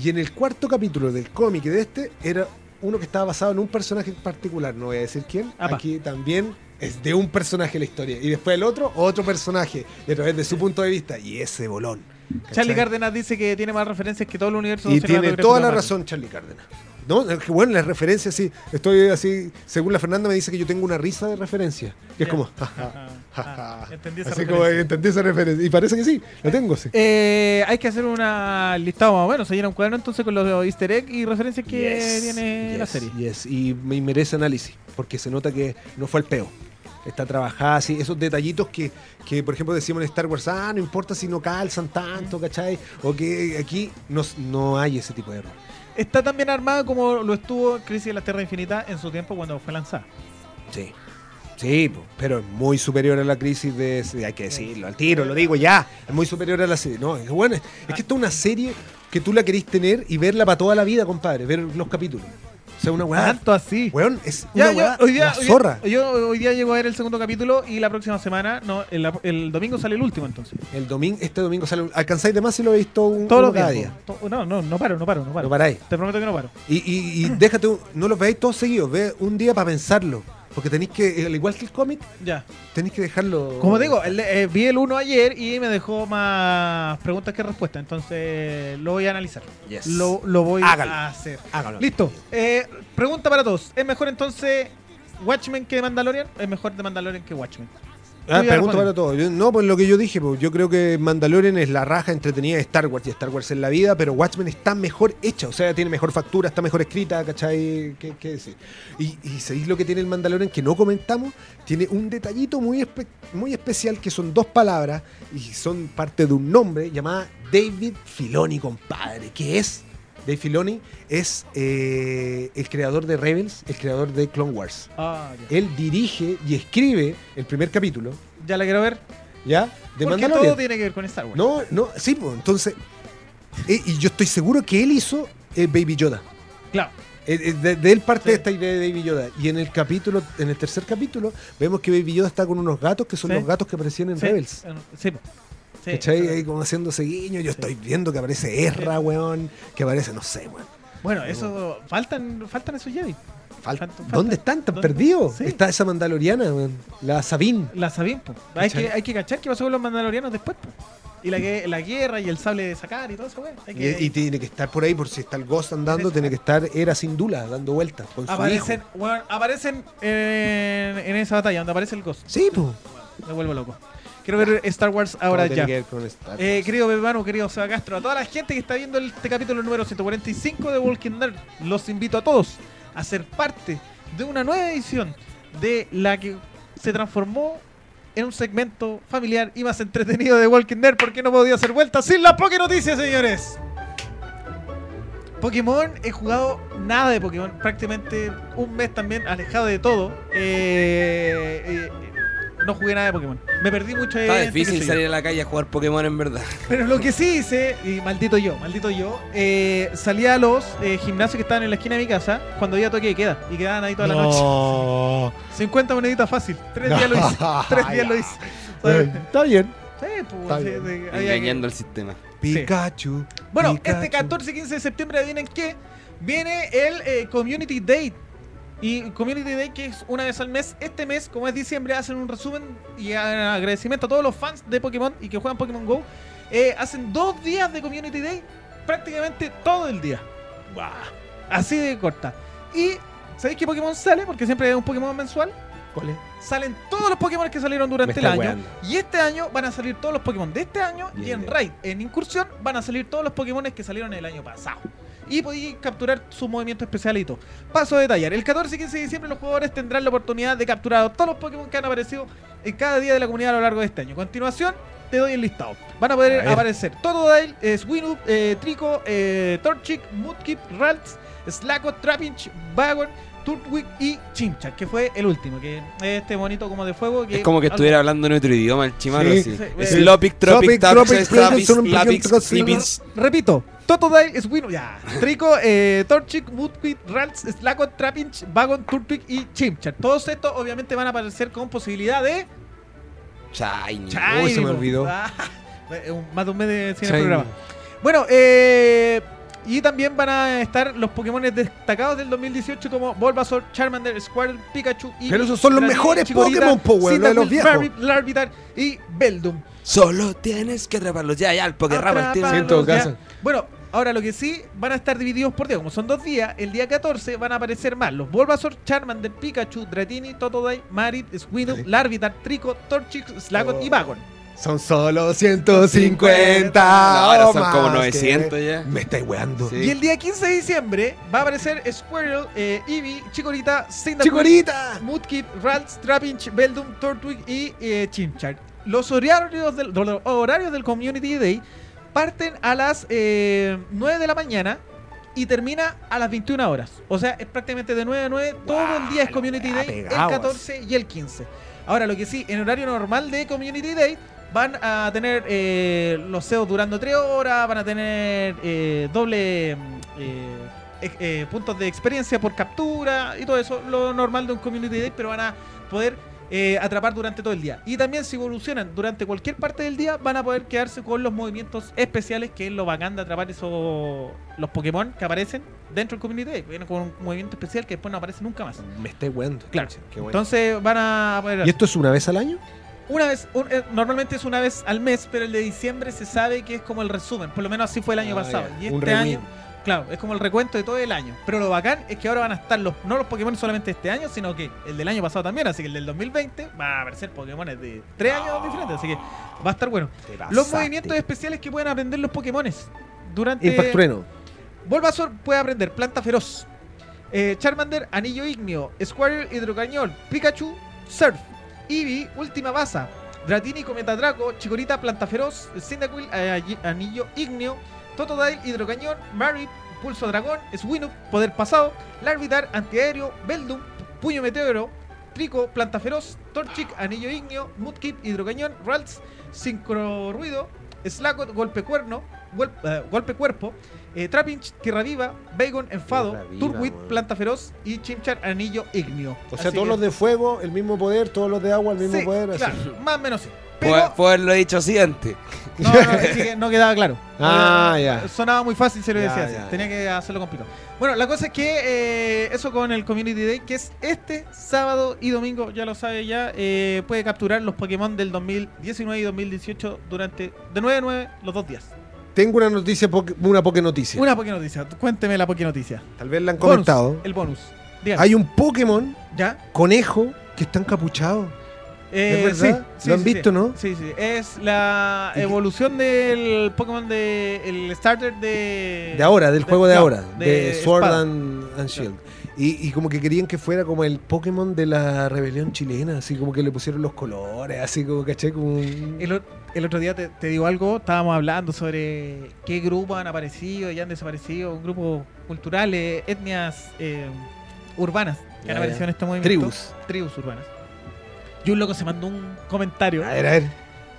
Y en el cuarto capítulo del cómic de este, era uno que estaba basado en un personaje en particular, no voy a decir quién. Apa. Aquí también es de un personaje la historia. Y después el otro, otro personaje, y a través de su punto de vista. Y ese bolón. ¿cachai? Charlie Cárdenas dice que tiene más referencias que todo el universo Y tiene toda la razón Charlie Cárdenas. No, bueno, las referencias sí. Estoy así, según la Fernanda me dice que yo tengo una risa de referencia. Que es como, Ah, ah, entendí esa así como referencia. entendí esa referencia. Y parece que sí, la tengo, sí. Eh, hay que hacer una listado más o menos. Se llena un cuaderno entonces con los easter egg y referencias que Yes, tiene la serie. yes. Y me merece análisis, porque se nota que no fue el peo. Está trabajada así, esos detallitos que, que, por ejemplo, decimos en Star Wars, ah, no importa si no calzan tanto, ¿cachai? O que aquí no, no hay ese tipo de error. Está tan bien armada como lo estuvo Crisis de la Tierra Infinita en su tiempo cuando fue lanzada. Sí. Sí, pero es muy superior a la crisis de. Hay que decirlo, al tiro, lo digo ya. Es muy superior a la serie. No, es bueno. Es, que esta es una serie que tú la querís tener y verla para toda la vida, compadre. Ver los capítulos. O sea, una weá. Tanto así. Weón, es Ya, una yo, weá. hoy día, la hoy día- zorra. yo hoy día llego a ver el segundo capítulo y la próxima semana, no, el, el domingo sale el último entonces. El domingo, este domingo sale. ¿Alcanzáis de más si lo he visto un, Todos cada día? To- No, no, no paro, no paro, no paro. No paráis. Te prometo que no paro. Y, y, y déjate, un- no los veáis todos seguidos, ve un día para pensarlo. Porque tenéis que, al igual que el cómic, Ya. tenéis que dejarlo. Como digo, el- eh, vi el uno ayer y me dejó más preguntas que respuestas, entonces lo voy a analizar. Yes. Lo, lo voy Hágalo. a hacer. Hágalo. Listo. Eh, pregunta para todos. ¿Es mejor entonces Watchmen que Mandalorian? ¿Es mejor de Mandalorian que Watchmen? Ah, para. Yo- No, pues lo que yo dije, pues, yo creo que Mandalorian es la raja entretenida de Star Wars y Star Wars en la vida, pero Watchmen está mejor hecha, o sea, tiene mejor factura, está mejor escrita, ¿cachai? ¿Qué, qué decir? Y, y ¿sabéis lo que tiene el Mandalorian que no comentamos? Tiene un detallito muy, espe- muy especial que son dos palabras y son parte de un nombre llamada David Filoni, compadre, que es... Dave Filoni es eh, el creador de Rebels, el creador de Clone Wars. Ah, ya. Él dirige y escribe el primer capítulo, Ya la quiero ver. ¿ya? De porque todo tiene que ver con Star Wars. No, no, sí, pues, entonces. eh, y yo estoy seguro que él hizo eh, Baby Yoda. Claro. Eh, De, de él parte Sí. esta idea de Baby Yoda. Y en el capítulo, en el tercer capítulo, vemos que Baby Yoda está con unos gatos que son Sí. los gatos que aparecían en Sí, Rebels. Sí, po. Sí, ¿Cachai? Ahí como haciéndose guiño. Yo estoy viendo que aparece Erra, weón. Que aparece, no sé, weón. Bueno, eso faltan faltan esos Jedi. Fal- Falta- falta- ¿Dónde están? ¿Están ¿Dónde? perdidos? Sí. Está esa mandaloriana, weón. La Sabine. La Sabine, po. Hay que, hay que cachar qué pasó con los mandalorianos después, po. Y la, la guerra y el sable de sacar y todo eso. Hay Y, tiene que estar por ahí, por si está el Ghost andando, tiene que estar Era sin Dula, dando vueltas con su aparecen, hijo. weón, aparecen en, en esa batalla donde aparece el Ghost. Sí, pues. Me vuelvo loco. Quiero ver Star Wars ahora ya. Eh, querido Bebano, querido Seba Castro, a toda la gente que está viendo este capítulo número 145 de Walking Dead, los invito a todos a ser parte de una nueva edición de la que se transformó en un segmento familiar y más entretenido de Walking Dead porque no podía hacer vuelta sin la Poké Noticias, señores. Pokémon, he jugado nada de Pokémon, prácticamente un mes también alejado de todo. Eh, eh, no jugué nada de Pokémon. Me perdí mucho de Está difícil yo. salir a la calle a jugar Pokémon en verdad. Pero lo que sí hice, y maldito yo, maldito yo, eh, salía a los eh, gimnasios que estaban en la esquina de mi casa cuando había toque de queda y quedaban ahí toda la noche. No. 50 moneditas fácil. Tres días lo hice. Tres días lo hice. ¿sabes? Eh, Está bien. Sí, pues, Está bien. Engañando al sistema. Pikachu. Bueno, Pikachu. este 14 y 15 de septiembre, adivinen qué, viene el eh, Community Day. Y Community Day, que es una vez al mes. Este mes, como es diciembre, hacen un resumen y agradecimiento a todos los fans de Pokémon y que juegan Pokémon Go. Eh, hacen dos días de Community Day, prácticamente todo el día. Guau, Así de corta. Y, ¿sabéis qué Pokémon sale? Porque siempre es un Pokémon mensual. ¿Cuál es? Salen todos los Pokémon que salieron durante el año. weando. Y este año van a salir todos los Pokémon de este año. y Bien, en bien. Raid, en Incursión, van a salir todos los Pokémon que salieron el año pasado. Y podéis capturar su movimiento especial y todo. Paso a detallar. El 14 y 15 de diciembre los jugadores tendrán la oportunidad de capturar a todos los Pokémon que han aparecido en cada día de la comunidad a lo largo de este año. A continuación, te doy el listado. Van a poder A aparecer Totodile, eh, Swinub, eh, Trico, eh, Torchic, Mudkip, Ralts, Slackot, Trapinch, Vagon, Turtwig y Chimchar, que fue el último, que es este bonito como de fuego. Que Es como que estuviera hablando en otro idioma el chimarro. Sí. Sí, Es sí. Slopic, Tropic, Tropic, Lapix, Tropic, Lipins. Repito, Totodile, Swinub, ya. Trico, eh, Torchic, Mudkip, Ralts, Slackot, Trapinch, Vagon, Turtwig y Chimchar. Todos estos obviamente van a aparecer con posibilidad de... Shiny. Shiny, Uy, se me olvidó. Ah, más de un mes de sin el programa. Bueno, eh, y también van a estar los Pokémon destacados del 2018 como Bulbasaur, Charmander, Squirtle, Pikachu y... Pero esos son los mejores Chikorita, Pokémon, po, weón, de los viejos. Larvitar y Beldum. Solo tienes que atraparlos. Ya, ya, el todo ya. caso. Bueno, ahora lo que sí van a estar divididos por día, como son dos días, el día 14 van a aparecer más los Bulbasaur, Charmander, Pikachu, Dratini, Totodile, Marit, Sí. Larvitar, Trico, Torchic, Slagot Oh. y Vagon. Son solo 150. No, ahora son más como que- 900 ya. Me estáis weando. Sí. Y el día 15 de diciembre va a aparecer Squirrel, eh, Eevee, Chikorita, Cyndaquil, ¡Chicorita! Mudkip, Ralts, Trapinch, Beldum, Turtwig y eh, Chimchar. Los horarios del, los horarios del Community Day parten a las eh, 9 de la mañana y termina a las 21 horas. O sea, es prácticamente de 9 a 9. Todo el día es Community Day, el pegado, 14 y el 15. Ahora, lo que sí, en horario normal de Community Day van a tener eh, los CEOs durando 3 horas, van a tener eh, doble... mm, eh, eh, puntos de experiencia por captura y todo eso, lo normal de un Community Day, pero van a poder eh, atrapar durante todo el día. Y también si evolucionan durante cualquier parte del día, van a poder quedarse con los movimientos especiales, que es lo bacán de atrapar esos los Pokémon que aparecen dentro del Community Day. Vienen con un movimiento especial que después no aparece nunca más. Me estáis weando. Claro. Qué bueno. Entonces van a poder ¿Y esto es una vez al año? Una vez, un- eh, normalmente es una vez al mes, pero el de diciembre se sabe que es como el resumen. Por lo menos así fue el año Ah, pasado. Y Un este rewind. año, claro, es como el recuento de todo el año. Pero lo bacán es que ahora van a estar los, no los Pokémon solamente este año, sino que el del año pasado también. Así que el del 2020 va a aparecer Pokémon de tres años diferentes. Así que va a estar bueno. Los movimientos especiales que pueden aprender los Pokémon durante. Impact Trueno. Bulbasaur puede aprender Planta Feroz. Eh, Charmander, Anillo Ignio. Squirtle, Hidrocañón. Pikachu, Surf. Eevee, Última Baza. Dratini, Cometa Draco. Chikorita, Planta Feroz. Cyndaquil, eh, Anillo Ignio. Totodile, Hidrocañón. Marip, Pulso Dragón. Swinub, Poder Pasado. Larvitar, Antiaéreo. Beldum, Puño Meteoro. Trico, Planta Feroz. Torchic, Anillo Ignio. Mudkip, Hidrocañón. Ralts, Sincro Ruido. Slackot, Golpe Cuerno. Eh, golpe Cuerpo. Eh, Trapinch, Tierra Viva, Bacon, Enfado, weón. Planta Feroz y Chimchar, Anillo Ignio. O sea, Así todos que- los de fuego, el mismo poder, todos los de agua, el mismo Sí, poder. así. claro, más o menos sí. Pero, puedo haberlo dicho así antes. no, que no quedaba claro. Ah, Eh, ya. Sonaba muy fácil si lo Ya, decía así. ya, Tenía ya. que hacerlo complicado. Bueno, la cosa es que eh, eso con el Community Day, que es este sábado y domingo, ya lo sabe ya, eh, puede capturar los Pokémon del 2019 y 2018 durante de 9 a 9 los dos días. Tengo una noticia, una poke noticia. Una Poké Noticia. Cuénteme la Poké Noticia. Tal vez la han Bonus, comentado. el bonus. Dígame. Hay un Pokémon ¿Ya? conejo que está encapuchado. Eh, ¿Es verdad? sí, ¿Lo han sí, visto, sí. no? Sí, sí. Es la evolución del Pokémon de. El starter de. De ahora, del juego de no, ahora. De, Sword and, and Shield. Y, y como que querían que fuera como el Pokémon de la rebelión chilena, así como que le pusieron los colores, así como, ¿caché? Como un- El, o- el otro día te, te digo algo, estábamos hablando sobre qué grupos han aparecido y han desaparecido, grupos culturales, etnias eh, urbanas que Ya, han ya. aparecido en este movimiento. Tribus. Tribus urbanas. Y un loco se mandó un comentario A ver, a ver.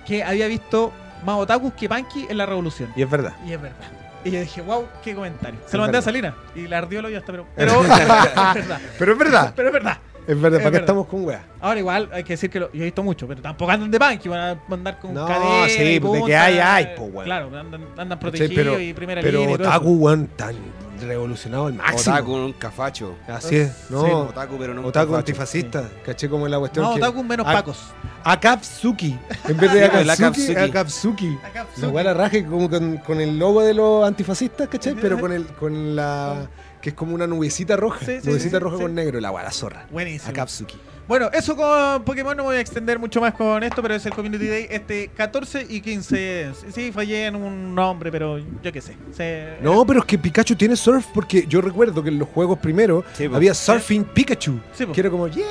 que había visto más otakus que Panky en la revolución. Y es verdad. Y es verdad. Y yo dije, wow, qué comentario. Se Es lo mandé a. Salina y la ardió lo ya está, pero. Pero es verdad. Pero es verdad. Pero es verdad. Es verdad, Es ¿para qué estamos con weá? Ahora igual hay que decir que lo, yo he visto mucho, pero tampoco andan de punk, van a andar con No, cadena sí, pues, de que hay, hay, pues, weón. Claro, andan, andan protegidos Pero- y primera Pero línea eso. Otaku, weón, tan revolucionado al máximo. Otaku, un cafacho. Así es, no. Sí, Otaku, pero no un Otaku cafacho. antifascista, caché como la cuestión No, que... Otaku menos A- pacos. Akatsuki, en vez de Akatsuki. Akatsuki. La weá la raje como con, con el logo de los antifascistas, ¿cachai? Pero con el con la que es como una nubecita roja, Sí, sí, nubecita sí, roja sí. con negro, la weá la zorra. Buenísimo. Akatsuki. Bueno, eso con Pokémon no me voy a extender mucho más con esto, pero es el Community Day este 14 y 15. Sí, fallé en un nombre, pero yo qué sé. Se- No, pero es que Pikachu tiene surf porque yo recuerdo que en los juegos primero había Surfing Pikachu, que era como yeah,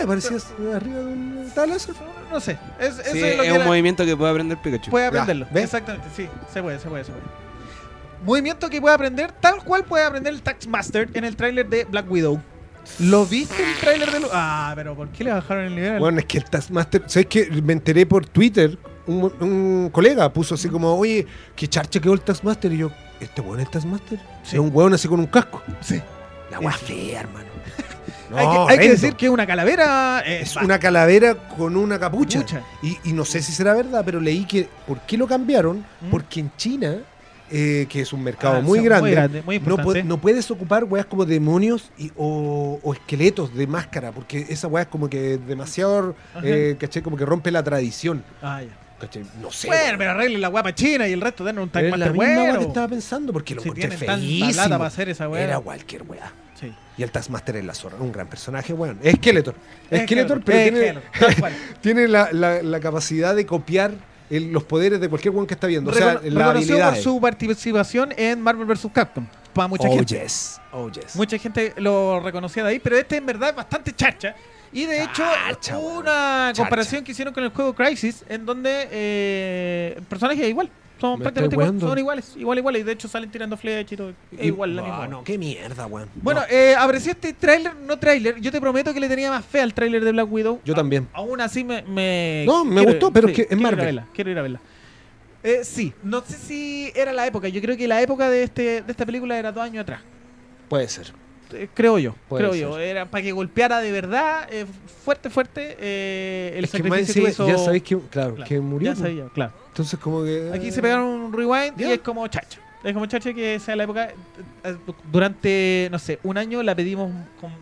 y arriba de un tabla surf. No sé. Es, eso Sí, es lo es que un movimiento que puede aprender Pikachu. puede aprenderlo. Exactamente, sí. Se puede, se puede, se puede. Movimiento que puede aprender, tal cual puede aprender el Taxmaster en el tráiler de Black Widow. ¿Lo viste el tráiler de... lo- Ah, pero ¿por qué le bajaron el nivel? Bueno, es que el Taskmaster, ¿sabes qué? Me enteré por Twitter, un, un colega puso así como, oye, qué charcha quedó el Taskmaster. Y yo, ¿este weón es el Taskmaster? Sí. Es un weón así con un casco. Sí. La weá fea, hermano. hay que, hay decir que es una calavera... eh, Es va- una calavera con una capucha. Capucha. Y, y no sé si será verdad, pero leí que, ¿por qué lo cambiaron? ¿Mm? Porque en China, eh, que es un mercado Ah, muy, grande, muy grande, muy no, no puedes ocupar weas como demonios y, o, o esqueletos de máscara, porque esa wea es como que demasiado, eh, ¿cachai? Como que rompe la tradición. Ah, ya. ¿cachai? No sé. Bueno, pero arreglen la guapa china y el resto den un Es la Taskmaster misma bueno. que estaba pensando, porque lo Si encontré feísimo. para hacer esa wea. Era cualquier wea. Sí. Y el Taskmaster es la zorra, un gran personaje, weón. Es Skeletor. Skeletor, pero tiene, tiene la, la- la capacidad de copiar el- los poderes de cualquier weón que está viendo. O sea, la habilidad. por su participación en Marvel vs. Capcom. Para mucha oh, gente. yes. Oh, yes. Mucha gente lo reconocía de ahí, pero este en verdad es bastante chacha. Y de hecho, Chacha, una Chacha. comparación que hicieron con el juego Crisis, en donde eh, el personaje es igual. Son Me prácticamente igual, son iguales, igual, iguales. Y de hecho salen tirando flechas y todo. Es igual, la misma. no, qué mierda, weón. Bueno, No, eh, aprecié este tráiler, no tráiler. Yo te prometo que le tenía más fe al tráiler de Black Widow. yo también. Aún así me... me No, me quiero- gustó, pero es que es quiero ir a Marvel. verla, quiero ir a verla. Eh, sí, no sé si era la época. Yo creo que la época de, este, de esta película era dos años atrás. Puede ser. Eh, creo yo, Puede creo ser. yo. Era para que golpeara de verdad, eh, fuerte, fuerte, eh, el Es que más sacrificio que encima, hizo. ya sabéis que, claro, Claro, que murió. Ya pues. sabía, claro. Entonces, como que. Aquí se pegaron un rewind y es como chacha. Es como chacha que sea la época. Durante, no sé, un año la pedimos con,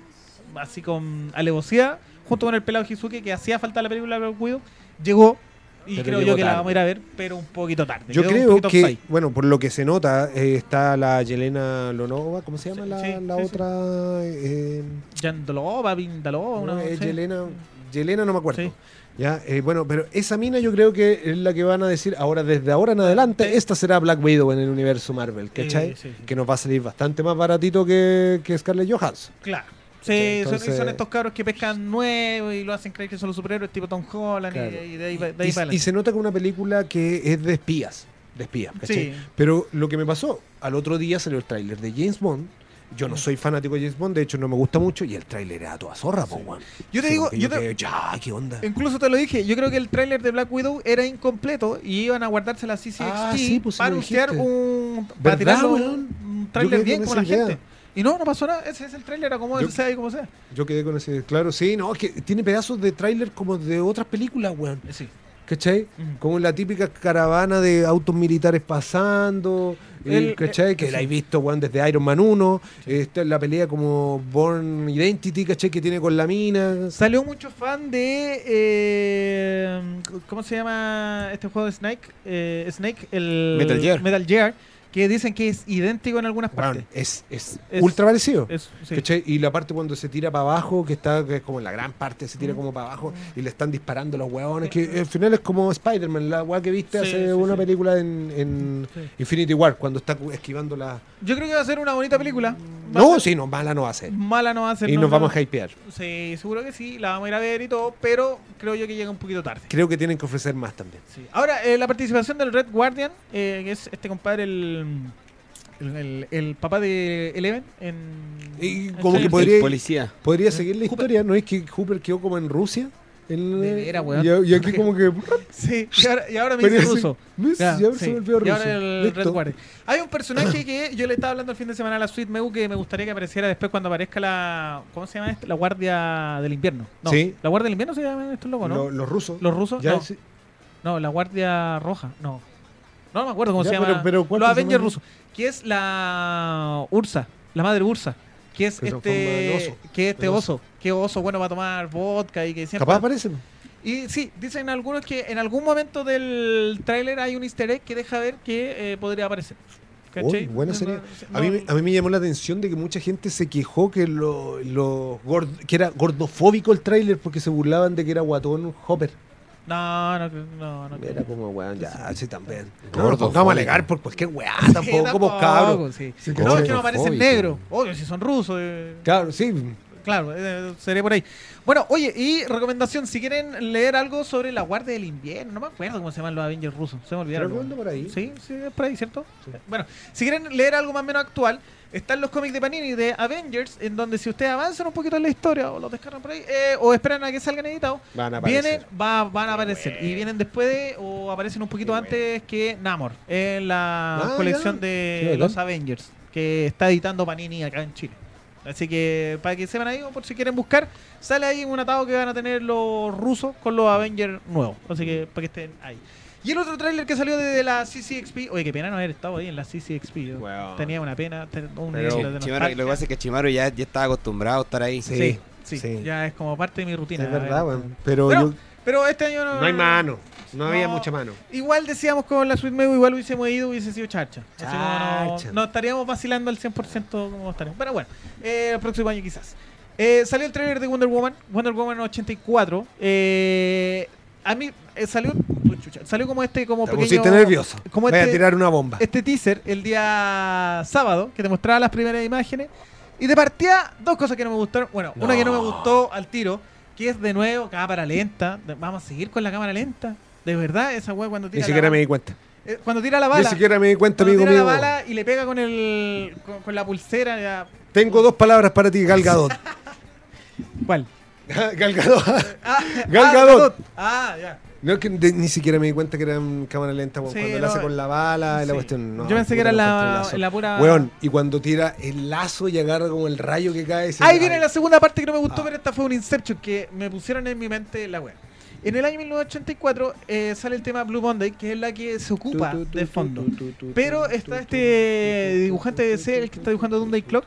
así con alevosía, junto con el pelado Hizuki, que hacía falta la película Black Widow. Llegó y creo yo que la vamos a ir a ver, pero un poquito tarde. Yo creo que, offside. bueno, por lo que se nota, eh, está la Yelena Lonova, ¿cómo se llama Sí, la, sí, la sí, otra? Eh, Yandalova, Vindalova, no, una es sí. Yelena, Yelena no me acuerdo. Ya, eh, bueno, pero esa mina yo creo que es la que van a decir ahora, desde ahora en adelante, esta será Black Widow en el universo Marvel, ¿cachai? Eh. Que nos va a salir bastante más baratito que, que Scarlett Johansson. Claro. Sí, son- Entonces- son, estos cabros que pescan nuevos y lo hacen creer que son los superhéroes tipo Tom Holland y- Claro. y, de ahí, de ahí Y, para y se nota que una película que es de espías, de espías, ¿cachai? Sí. Pero lo que me pasó, al otro día salió el tráiler de James Bond. Yo no soy fanático de James Bond, de hecho no me gusta mucho, y el tráiler era a toda zorra, po, weón. Yo te Sí, digo, porque yo te- quedé, ya, ¿qué onda? incluso te lo dije, yo creo que el tráiler de Black Widow era incompleto y iban a guardarse la CCXP Ah, sí, pues para anunciar un para ¿Verdad, tirarlo weón? un tráiler bien con la idea. gente. Y no, no pasó nada, ese es el tráiler, era como Yo- sea y como sea. Yo quedé con ese, claro, sí, no, es que tiene pedazos de tráiler como de otras películas, weón. Sí. ¿Cachai? Ujú. Como la típica caravana de autos militares pasando, eh, El- ¿cachai? eh, que sí. la he visto, weón, desde Iron Man 1. Esta es la pelea como Born Identity, ¿cachai? Que tiene con la mina. Salió mucho fan de eh, ¿cómo se llama este juego de Snake? Eh, Snake, el Metal Gear. Metal Gear, que dicen que es idéntico en algunas partes. es, es, Es- ultra parecido. Es- sí. ¿Cachai? Y la parte cuando se tira para abajo, que está que es como la gran parte, se tira Mm. como para abajo y le están disparando los huevones, que al final es como Spider-Man, la weá que viste Sí, hace sí, una película en, en. Infinity War, cuando está esquivando la... Yo creo que va a ser una bonita película. No, sí, no, mala no va a ser. Mala no va a ser. Y no, nos no. vamos a hypear. Sí, seguro que sí, la vamos a ir a ver y todo, pero creo yo que llega un poquito tarde. Creo que tienen que ofrecer más también. Ahora, eh, la participación del Red Guardian, eh, que es este compadre, el, el, el- el papá de Eleven. En, Y como que podría- policía. Podría seguir la Hooper. historia, ¿no es que Hooper quedó como en Rusia? En- De veras, weón. y, y aquí como que... Sí, y ahora, y ahora me dice ruso. Ya, Y ahora sí. se volvió Y ruso. ahora el Listo. Red Guardian. Hay un personaje que yo le estaba hablando el fin de semana a la Sweet Meu que me gustaría que apareciera después cuando aparezca la. ¿Cómo se llama esto? La Guardia del Invierno. No, Sí. La Guardia del Invierno se llama estos locos, ¿no? Lo- los rusos. ¿Los rusos? Ya no. sí. no, la Guardia Roja. No. No me acuerdo cómo Ya, se pero- llama. pero ¿cuál los Avengers rusos. Que es la Ursa, la madre Ursa. Que es este, oso. que este oso. oso. Que oso bueno para tomar vodka y que siempre. Capaz aparece. Y sí, dicen algunos que en algún momento del tráiler hay un easter egg que deja ver que eh, podría aparecer. Uy, buena No, serie. no, A mí, a mí me llamó la atención de que mucha gente se quejó que lo, lo gord- que era gordofóbico el tráiler porque se burlaban de que era guatón Hopper. No, no, no, no. Era como, weón, ya, sí, también. No nos pongamos a alegar por cualquier weá, Sí, tampoco, como cabros. sí. Sí, no, es que no aparecen negros. Obvio, si son rusos. eh, Claro, sí. Claro, eh, sería por ahí. Bueno, oye, y recomendación, si quieren leer algo sobre la Guardia del Invierno, no me acuerdo cómo se llaman los Avengers rusos, se me olvidaron. Por ahí. Sí, sí, es por ahí, ¿cierto? Bueno, si quieren leer algo más o menos actual, están los cómics de Panini de Avengers, en donde si ustedes avanzan un poquito en la historia o los descargan por ahí, eh, o esperan a que salgan editados, Van a vienen, aparecer. va, van a aparecer. Y vienen después de, o aparecen un poquito antes que Namor, en la Ah, colección ya. de los Avengers, que está editando Panini acá en Chile. Así que para que sepan ahí, o por si quieren buscar, sale ahí un atado que van a tener los rusos con los Avengers nuevos. Así que para que estén ahí. Y el otro tráiler que salió desde la CCXP, oye, qué pena no haber estado ahí en la CCXP. yo Weón. Tenía una pena, ten- un Pero- de lo que pasa es que Chimaru ya, ya estaba acostumbrado a estar ahí. Sí. Sí, sí, sí. ya es como parte de mi rutina. Es verdad, eh. weón. Pero Bueno, yo- Pero este año no, no hay mano. No, había No. mucha mano. Igual decíamos con la Sweet Mew, igual hubiésemos ido, hubiese sido charcha. Charcha. no, no estaríamos vacilando al 100% como estaríamos. Pero bueno, eh, el próximo año quizás. Eh, salió el trailer de Wonder Woman, Wonder Woman 84. Eh, a mí eh, salió, chucha, salió como este, como Te pequeño, nervioso. como Voy a este- tirar una bomba. este teaser el día sábado, que te mostraba las primeras imágenes. Y de partida, dos cosas que no me gustaron. Bueno, una que no me gustó al tiro, que es de nuevo cámara lenta. Vamos a seguir con la cámara lenta. De verdad, esa weá cuando Ni tira, siquiera la, me di cuenta. eh, cuando tira la Ni bala. siquiera me di cuenta, cuando amigo tira mío. la bala y le pega con el con, con la pulsera. Ya. Tengo dos palabras para ti, Gal Gadot. ¿Cuál? Gal Gadot. Ah, Gal ah, Gadot. Ah, ya. No, es que de- ni siquiera me di cuenta que eran cámara lenta weón, Sí, cuando no, la hace con la bala y la sí. cuestión. no, Yo pensé que era la, la pura. Weón, y cuando tira el lazo y agarra como el rayo que cae. ese- Ahí viene la segunda parte que no me gustó, Ah. pero esta fue un Inception que me pusieron en mi mente la wea. En el año 1984 eh, sale el tema Blue Monday, que es la que se ocupa Tu, tu, tu, de tu, fondo. Pero está este dibujante de DC, el que está dibujando Doomsday Clock.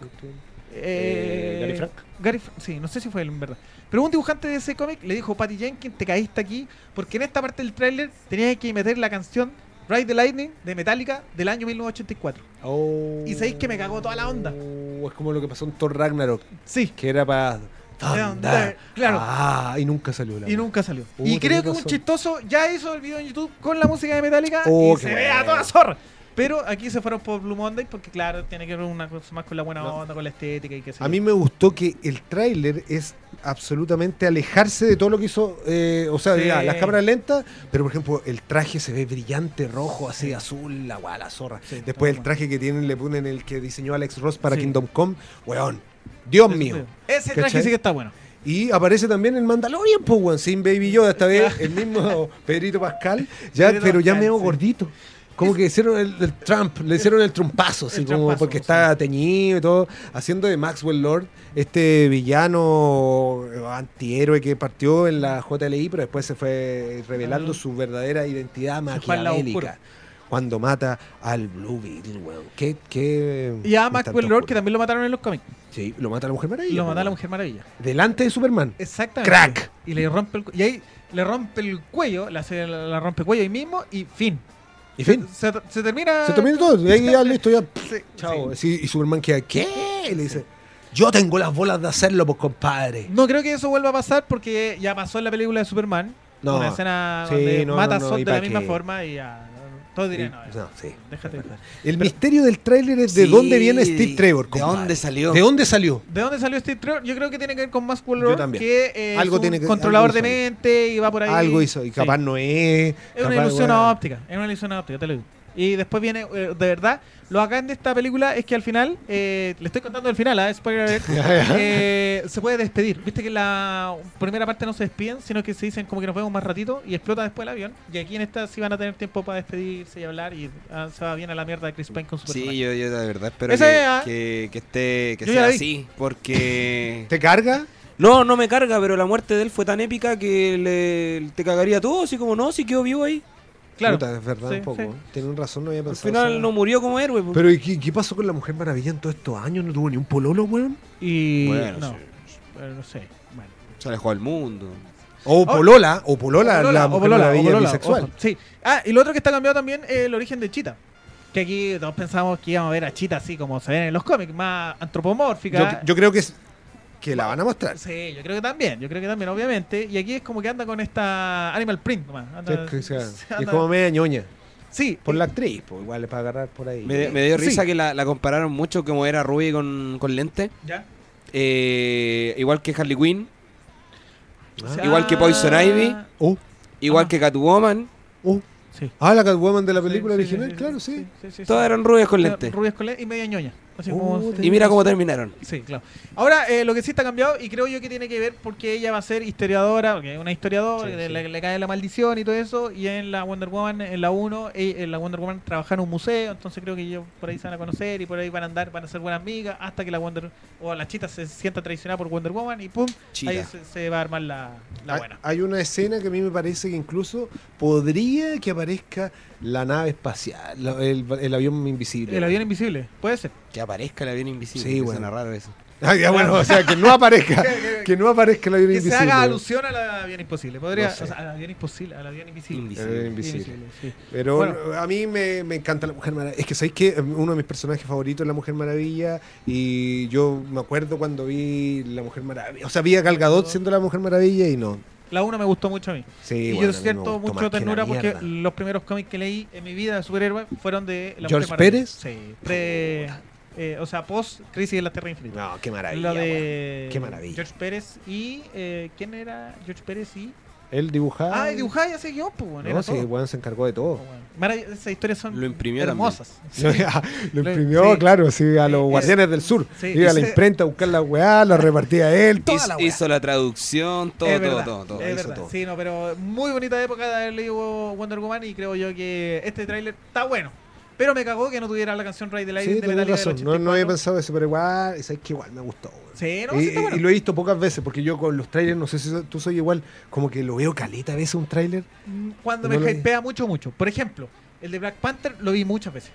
Eh, Eh, Gary Frank. Gary Fra- sí, no sé si fue él en verdad. Pero un dibujante de ese cómic le dijo, Patty Jenkins, te caíste aquí, porque en esta parte del tráiler tenías que meter la canción Ride the Lightning de Metallica del año 1984. Oh. Y sabéis que me cagó toda la onda. Oh, es como lo que pasó en Thor Ragnarok, Sí, que era para. Thunder, claro. Ah, y nunca salió la y nunca salió. Uh, y creo que un razón. chistoso ya hizo el video en YouTube con la música de Metallica Oh, y se ve a toda zorra. Pero aquí se fueron por Blue Monday porque, claro, tiene que ver una cosa más con la buena onda, con la estética y qué sé A mí me gustó que el tráiler es absolutamente alejarse de todo lo que hizo, eh, o sea, Sí. ya, las cámaras lentas, pero por ejemplo el traje se ve brillante, rojo, así, azul, la guay, la zorra. Sí, Después el traje que tienen, le ponen el que diseñó Alex Ross para Sí. Kingdom Come, weón, Dios mío. Ese traje ¿Cachai? sí que está bueno. Y aparece también el Mandalorian, pues, weón, sin Baby Yoda, esta vez el mismo Pedrito Pascal, ya, Pedrito pero ya Pascal, medio sí. gordito. Como que hicieron el, el Trump, le hicieron el trumpazo, así El como porque sí. está teñido y todo, haciendo de Maxwell Lord este villano eh, antihéroe que partió en la JLI, pero después se fue revelando su verdadera identidad maquiavélica. Cuando mata al Blue Beetle, weón. ¿Qué, qué Y a Maxwell Lord, que también lo mataron en los cómics. Sí, lo mata la Mujer Maravilla. Lo mata la weón. Mujer Maravilla. Delante de Superman. Exactamente. Crack. Y le rompe el Y ahí le rompe el cuello, le hace la, la rompe cuello ahí mismo y fin. Y fin. Se, se termina. Se termina todo. Y ahí ya listo, ya. Sí, Chao. sí. Y Superman queda, ¿qué? Y le dice, yo tengo las bolas de hacerlo, pues compadre. No creo que eso vuelva a pasar porque ya pasó en la película de Superman. No. Una escena Sí, donde no, mata no, no, a Zod ¿y de la misma qué? forma y ya. Todos dirían, no, No, sí. déjate. El misterio del tráiler es de Sí, dónde viene Steve Trevor. ¿De compadre. dónde salió? ¿De dónde salió? ¿De dónde salió Steve Trevor? Yo creo que tiene que ver con más que eh, Algo es un tiene que- controlador algo de mente y va por ahí. Algo hizo. Y Sí. capaz no es. Es una ilusión óptica, es una ilusión óptica, te lo digo. Y después viene, eh, de verdad, lo bacán de esta película es que al final, eh, le estoy contando el final, ¿eh? spoiler alert, eh, se puede despedir. Viste que en la primera parte no se despiden, sino que se dicen como que nos vemos más ratito y explota después el avión. Y aquí en esta sí van a tener tiempo para despedirse y hablar y ah, se va bien a la mierda de Chris Pine con su Sí, yo, yo de verdad espero Esa que, es, ah. que, que esté que sea la así, porque ¿Te carga? no, no me carga, pero la muerte de él fue tan épica que le, te cagaría todo, así como no, si quedó vivo ahí. Claro. Puta, es verdad Sí, un poco. sí. Tienen razón, no había Al pensado. final esa- no murió como héroe. pues. Pero ¿y qué, qué pasó con la Mujer Maravilla en todos estos años? ¿No tuvo ni un pololo, weón? Y. Bueno, no, sí. pero no sé. Bueno. Se alejó del mundo. O polola, o polola, O Polola, la o Mujer Polola, o Maravilla Polola, bisexual. ojo, Sí. Ah, y lo otro que está cambiado también es el origen de Chita. Que aquí todos pensábamos que íbamos a ver a Chita así como se ven en los cómics, más antropomórfica. Yo, yo creo que, es, que la van a mostrar. Sí, yo creo que también, yo creo que también, obviamente. Y aquí es como que anda con esta Animal Print nomás. Anda- Es, que, se es como media ñoña. Sí, Por la actriz, pues igual es para agarrar por ahí. Me, me dio Sí. risa que la, la compararon mucho como era Ruby con, con lente. ya. Eh, igual que Harley Quinn. Ah. Igual que Poison Ivy. Oh, Igual Ah. que Catwoman. oh. Sí. Ah, la Catwoman de la Sí, película sí, original, sí, claro, sí. sí, sí, Todas sí. eran rubias con lente. Rubias con lente y media ñoña. Así como, te- Y mira cómo terminaron. Sí, claro. Ahora, eh, lo que sí está cambiado, y creo yo que tiene que ver porque ella va a ser historiadora, porque es una historiadora, Sí, que sí. Le, le cae la maldición y todo eso, y en la Wonder Woman, en la 1, eh, en la Wonder Woman trabaja en un museo, entonces creo que ellos por ahí se van a conocer y por ahí van a andar, van a ser buenas amigas, hasta que la Wonder, o la chita se sienta traicionada por Wonder Woman y pum, Chita. ahí se, se va a armar la, la Hay- buena. Hay una escena que a mí me parece que incluso podría que aparezca la nave espacial, la- el, el avión invisible. El avión invisible, puede ser. Que aparezca el avión invisible. Sí, que bueno. suena raro eso. Ah, ya, bueno, o sea, que no aparezca, que no aparezca el avión Que se invisible. haga alusión al avión imposible. Podría, No sé. o sea, al avión imposible, al avión invisible. Invisible. El avión invisible. sí. Pero Bueno. a mí me, me encanta la Mujer Maravilla. Es que sabéis que uno de mis personajes favoritos es la Mujer Maravilla. Y yo me acuerdo cuando vi la Mujer Maravilla. O sea, vi a Gal Gadot siendo la Mujer Maravilla y no. La 1 me gustó mucho a mí. Sí, y bueno, yo siento mucho ternura porque los primeros cómics que leí en mi vida de superhéroe fueron de la ¿George Mujer. Pérez? Sí, pre, eh, o sea, post Crisis en la Tierra Infinita. No, qué maravilla. Lo de Qué maravilla. George Pérez y eh, ¿quién era? George Pérez y. Él dibujaba. Ah, y dibujaba y hacía guion, pues, bueno, No, sí, weón se encargó de todo. Oh, bueno. Esas historias son Lo imprimió hermosas. Lo Lo- imprimió, sí. claro, sí, a los Sí, guardianes del sur. sí, Iba a la imprenta a buscar la weá, la repartía él, toda Hizo, la weá. hizo la traducción, todo, es todo, verdad, todo, todo. es hizo verdad. todo. Sí, no, pero muy bonita época de haber leído Wonder Woman y creo yo que este tráiler está bueno. Pero me cagó que no tuviera la canción Ride the Lightning Sí, de Metallica razón. del No, no había 84. pensado eso, pero igual, sabes que igual me gustó. Sí, no, y, sí está bueno. y lo he visto pocas veces, porque yo con los trailers, no sé si tú soy igual, como que lo veo caleta a veces un trailer. Cuando No me hypea mucho, mucho. Por ejemplo, el de Black Panther lo vi muchas veces.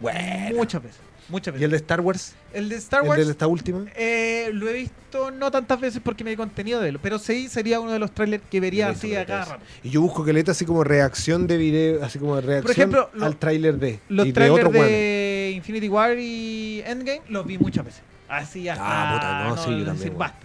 Bueno. Muchas veces. Muchas ¿Y veces. el de Star Wars? El de Star ¿El Wars de esta última? eh, lo he visto no tantas veces porque me di contenido de él. Pero sí sería uno de los trailers que vería así a caleta cada eso. rato. Y yo busco caleta así como reacción de video, así como reacción ejemplo, lo- al tráiler de. Los y de trailers otro de. Infinity War y Endgame los vi muchas veces. Así hasta. Ah, puta, no, sí, yo decir, también, basta.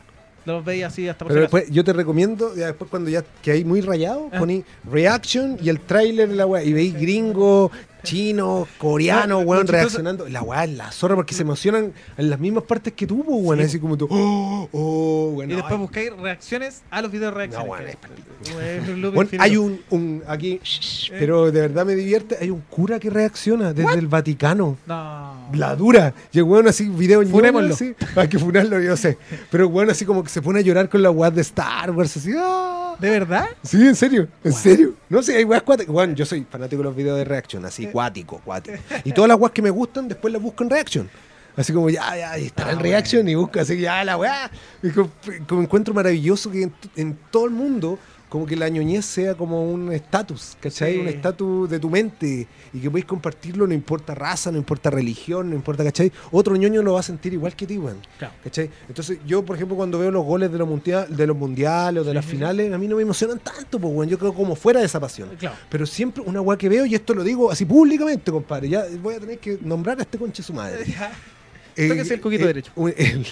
Los veía así hasta por Pero después yo te recomiendo, ya después cuando ya que hay muy rayado, Ah. poní reaction y el tráiler de la weá. Y veis gringo, chino, coreano, No, weón, reaccionando. La weá es la zorra porque se emocionan en las mismas partes que tú, pues, weón. Sí. Así como tú, oh, oh, weón. Y después ay. buscáis reacciones a los videos de reacciones. No, que- es un Bueno, hay un, un- aquí, Eh. pero de verdad me divierte, hay un cura que reacciona desde el Vaticano. No. La dura. Y el weón así, video Funémoslo. así. Hay que funarlo, yo sé. Pero el weón así como que se pone a llorar con la weá de Star Wars, así. ¡ah! ¿De verdad? Sí, en serio, en serio. No sé, hay weas cuáticas. Bueno, yo soy fanático de los videos de reaction, así, cuático, cuático. Y todas las weas que me gustan, después las busco en reaction. Así como, ya, ya, estará Ah, en reaction y busco así, ya, la weá. Como, como encuentro maravilloso que en, en todo el mundo, como que la ñoñez sea como un estatus, ¿cachai? Sí. Un estatus de tu mente y que podéis compartirlo, no importa raza, no importa religión, no importa, ¿cachai? Otro ñoño lo va a sentir igual que ti, weón. Claro. ¿Cachai? Entonces, yo, por ejemplo, cuando veo los goles de los, mundia- de los mundiales o de Sí, las sí, finales, a mí no me emocionan tanto, pues, weón. Yo creo como fuera de esa pasión. Claro. Pero siempre una weá que veo, y esto lo digo así públicamente, compadre, ya voy a tener que nombrar a este conche su madre. Tóquese el coquito derecho. un- El,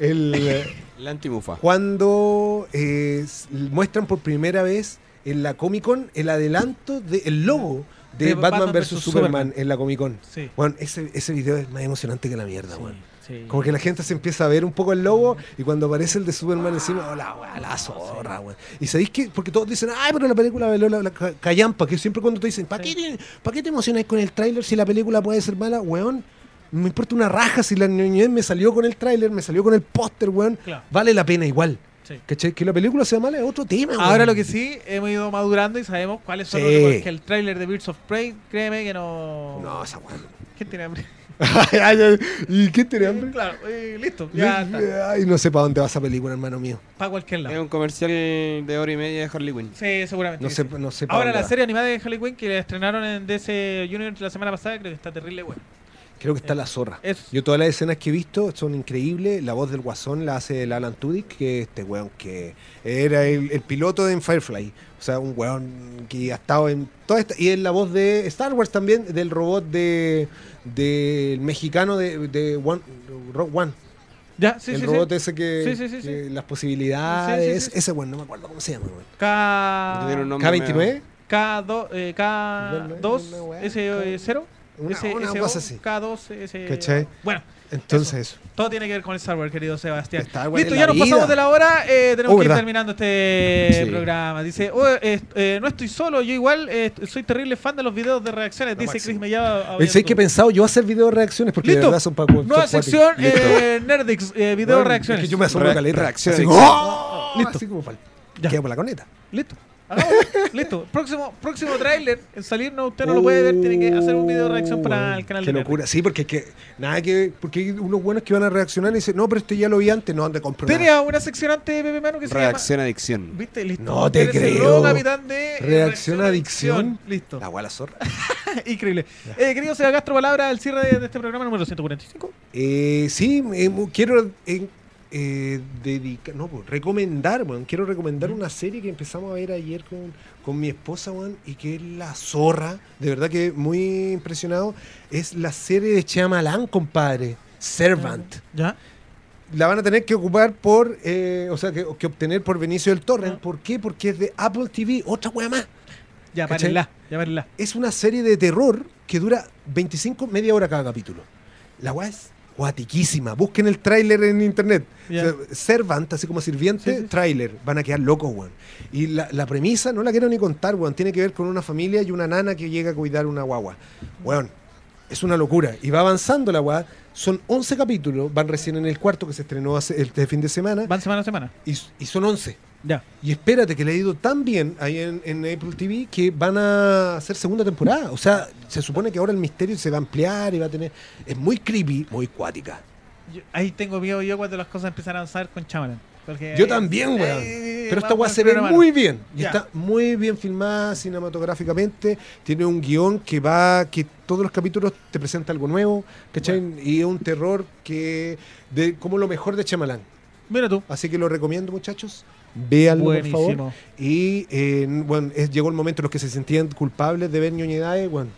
el, eh, La antimufa. cuando eh, muestran por primera vez en la Comic Con el adelanto del logo de, De Batman, Batman vs versus Superman, Superman. en la Comic Con. Sí. Bueno, ese, ese video es más emocionante que la mierda, weón. Sí. Como que la gente se empieza a ver un poco el logo y cuando aparece el de Superman encima, oh, la, weá, la zorra, weón. Y sabéis que, porque todos dicen, ay, pero la película veló la, la ca- callampa, que siempre cuando te dicen, ¿para Sí. qué, te- pa' qué te emocionas con el tráiler si la película puede ser mala, weón? No me importa una raja si la ñoñez me salió con el tráiler, me salió con el póster, weón. Claro. Vale la pena igual. Sí. ¿Cachai? Que la película sea mala es otro tema, Ahora weón. lo que sí, hemos ido madurando y sabemos cuáles son Sí. los porque el tráiler de Birds of Prey, créeme que no... No, esa weón. ¿Quién tiene hambre? ¿Y qué tiene hambre? Claro, eh, listo. Ya está. Ay, no sé para dónde va esa película, hermano mío. Para cualquier Es lado. un comercial de hora y media de Harley Quinn. Sí, seguramente. No que sé, sí. no sé Ahora la va. serie animada de Harley Quinn que la estrenaron en DC Universe la semana pasada, creo que está terrible bueno. Creo que está la zorra. Es Yo todas las escenas que he visto son increíbles. La voz del guasón la hace el Alan Tudyk, que es este weón que era el, el piloto de Firefly. O sea, un weón que ha estado en toda esta... Y es la voz de Star Wars también, del robot de del mexicano de, de One, Rock One. ya, sí, el sí, robot sí. ese que, Sí, sí, sí, que sí. las posibilidades... Sí, sí, sí. Ese weón, no me acuerdo cómo se llama, weón. K nombre K29. medio- K2 eh, K2 Una weá, S0 Una, S- una cosa así. K2 S ¿Cachai? Bueno, Entonces eso. todo tiene que ver con el Star Wars, querido Sebastián. Star Wars Listo, es ya nos pasamos vida. de la hora, eh, tenemos Oh, que ir ¿verdad? terminando este Sí. programa. Dice, "Oh, eh, eh, no estoy solo, yo igual eh, soy terrible fan de los videos de reacciones, Lo dice máximo. Chris Mellado. Eh, ¿Sabes qué he pensado? Yo hacer video de reacciones porque de Listo. verdad son para Nueva sección, eh, Nerdix, eh, video Bueno, reacciones. Es que yo me asombro Re- caleta. reacciones. Así ¡oh! Listo. Así como pal. Ya. Queda por la coneta. Listo. Hagámoslo. Listo. Próximo, próximo tráiler. En salir, no, usted no lo puede ver, tiene que hacer un video de reacción para el canal Qué de locura. Sí, porque es que nada que porque hay unos buenos que van a reaccionar y dicen, no, pero este ya lo vi antes, no, ande compro. Tenía una sección antes de Pepe Mano que se Reacción adicción. llama. ¿Viste? Listo. No te Eres el creo. nuevo capitán de eh, Reacción adicción. Listo. La guala zorra. Increíble. Eh, querido Seba Castro, palabra al cierre de, de este programa número 145. Eh, sí, eh, quiero eh, dedicar, no, pues, recomendar, weón. Quiero recomendar una serie que empezamos a ver ayer con, con mi esposa, weón, y que es La Zorra. De verdad que muy impresionado. Es la serie de Chamalán, compadre. Servant. ¿Ya? La van a tener que ocupar por, eh, o sea, que, que obtener por Benicio del Torrent. ¿Por qué? Porque es de Apple TV, otra wea más. Ya, párenla. Ya, párenla. Es una serie de terror que dura 25, media hora cada capítulo. La weá es guatiquísima. Busquen el tráiler en internet. Sea, Servant, así como sirviente, Sí, sí. tráiler. Van a quedar locos, weón. Y la, la premisa, no la quiero ni contar, weón. Tiene que ver con una familia y una nana que llega a cuidar una guagua. Weón, es una locura. Y va avanzando la weá. Son 11 capítulos, van recién en el cuarto que se estrenó hace, este fin de semana. Van semana a semana. Y, y son 11. Ya. Y espérate, que le ha ido tan bien ahí en, en Apple TV que van a hacer segunda temporada. O sea, se supone que ahora el misterio se va a ampliar y va a tener. Es muy creepy, muy cuática. Yo- ahí tengo miedo yo cuando las cosas empiezan a avanzar con Chamalan. Porque Yo también, weón. ahí Pero esta vamos weá se ve mano. muy bien. Y está muy bien filmada cinematográficamente. Tiene un guion que va. que todos los capítulos te presenta algo nuevo. ¿Cachai? Y es un terror que. de como lo mejor de Chamalán. Mira tú. Así que lo recomiendo, muchachos. Véanlo, por favor. Buenísimo. Y eh, bueno, es- llegó el momento en los que se sentían culpables de ver ñoñedades. Bueno,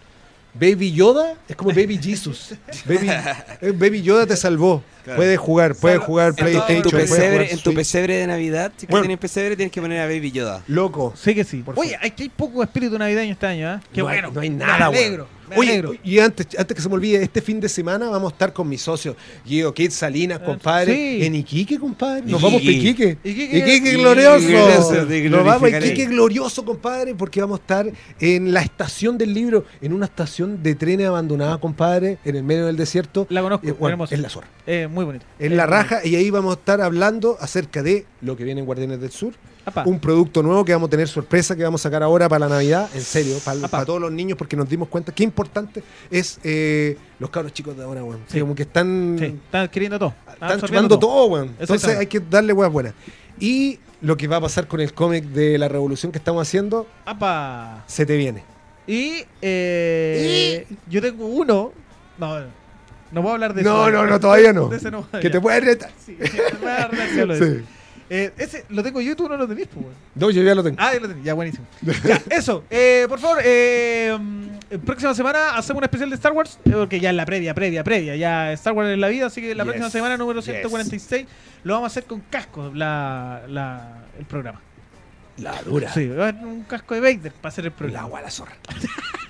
Baby Yoda es como Baby Jesus. Baby, eh, Baby Yoda te salvó. Claro. Puedes jugar, puedes jugar en tu- En tu, PlayStation. pesebre, jugar en tu pesebre de Navidad, si Bueno. tienes pesebre, tienes que poner a Baby Yoda. Loco. Sí que sí. Por Oye, aquí hay poco espíritu navideño este año, ¿eh? Qué no hay- bueno. no hay nada, weón. Oye, y antes, antes que se me olvide, este fin de semana vamos a estar con mi socio, Guido Kid Salinas, compadre. Sí. En Iquique, compadre. Nos Iquique. vamos para Iquique. Iquique. Glorioso. Nos vamos a Iquique glorioso, compadre, porque vamos a estar en la estación del libro, en una estación de trenes abandonada, compadre, en el medio del desierto. La conozco, Eh, bueno, es la zorra. Eh, muy bonito. En Eh, la muy raja, y ahí vamos a estar hablando acerca de lo que viene en Guardianes del Sur. Un producto nuevo que vamos a tener sorpresa, que vamos a sacar ahora para la Navidad, en serio, para, todos los niños, porque nos dimos cuenta qué importante es eh, los cabros chicos de ahora, weón. Sí. Como que están, Sí, están adquiriendo todo. están absorbiendo chupando todo, weón. Entonces hay que darle weas buenas. Y lo que va a pasar con el cómic de la revolución que estamos haciendo, Apa. se te viene. Y, eh, yo tengo uno. No, no puedo hablar de No, eso. no, no, todavía no. De ese no. Que te puede retar. Sí, eso. Sí. Eh, ese lo tengo yo tú no lo tenés, pues, weón. No, yo ya lo tengo. Ah, ya lo tenés, ya buenísimo. Ya, eso. Eh, por favor, eh, mm, próxima semana hacemos un especial de Star Wars, eh, porque ya es la previa, previa, previa. Ya Star Wars en la vida, así que la Yes, próxima semana, número yes. 146, lo vamos a hacer con casco, la, la, el programa. La dura. Sí, va a haber un casco de Vader para hacer el La programa. agua, la zorra.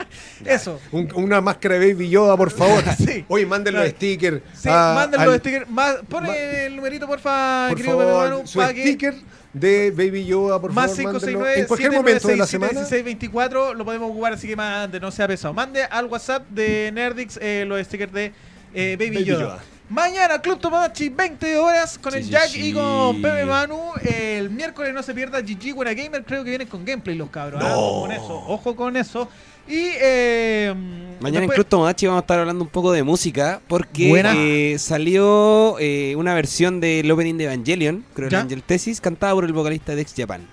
Eso. Un- una máscara de Baby Yoda, por favor. Sí. Oye, manden los Claro. stickers. Sí, a- manden al- los stickers. Más, pone Ma- el numerito, porfa, Por querido favor, Manu, su sticker de Baby Yoda, por Más favor, mándenlo 569 en cualquier momento de la semana. 1624 lo podemos ocupar, así que mande, no sea pesado. Mande al WhatsApp de Nerdix eh, los stickers de eh, Baby, Baby Yoda. Yoda. Mañana Club Tomodachi 20 horas con Sí, el Jack sí. y con Pepe Manu. El miércoles no se pierda GG Buena Gamer. Creo que vienen con gameplay los cabros. ¿ah? Ojo con eso. Ojo con eso. Y eh, Mañana en Club Tomodachi vamos a estar hablando un poco de música porque eh, salió eh, una versión del opening de Evangelion, creo el Angel Thesis, cantada por el vocalista de Ex Japan.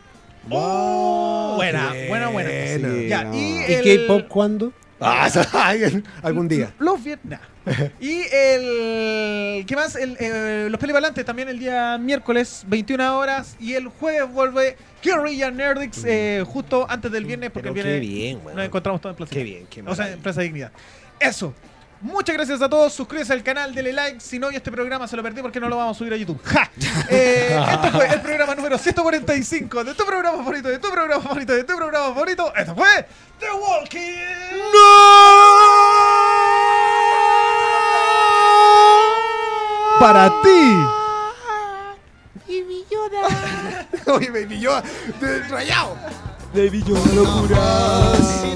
Oh, buena, buena, buena. buena. Sí, Ya, no. y ¿Y el- K-pop cuándo? Ah, algún día. Los Vietnam. y el. ¿Qué más? El, eh, los Pelibalantes también el día miércoles, 21 horas. Y el jueves vuelve Guerrilla Nerdix eh, justo antes del viernes, porque Pero el qué viernes bien, weón. nos encontramos todos en Plaza Qué bien, qué O sea, en Plaza Dignidad. Eso. Muchas gracias a todos. Suscríbete al canal, dele like. Si no, y este programa se lo perdí porque no lo vamos a subir a YouTube. ¡Ja! Eh, este fue el programa número 145 de tu programa favorito, de tu programa favorito, de tu programa favorito. Esto fue The Walking. ¡No! Para ti. Baby Yoda. Oye, Baby Yoda. Rayado. Baby Yoda, locura.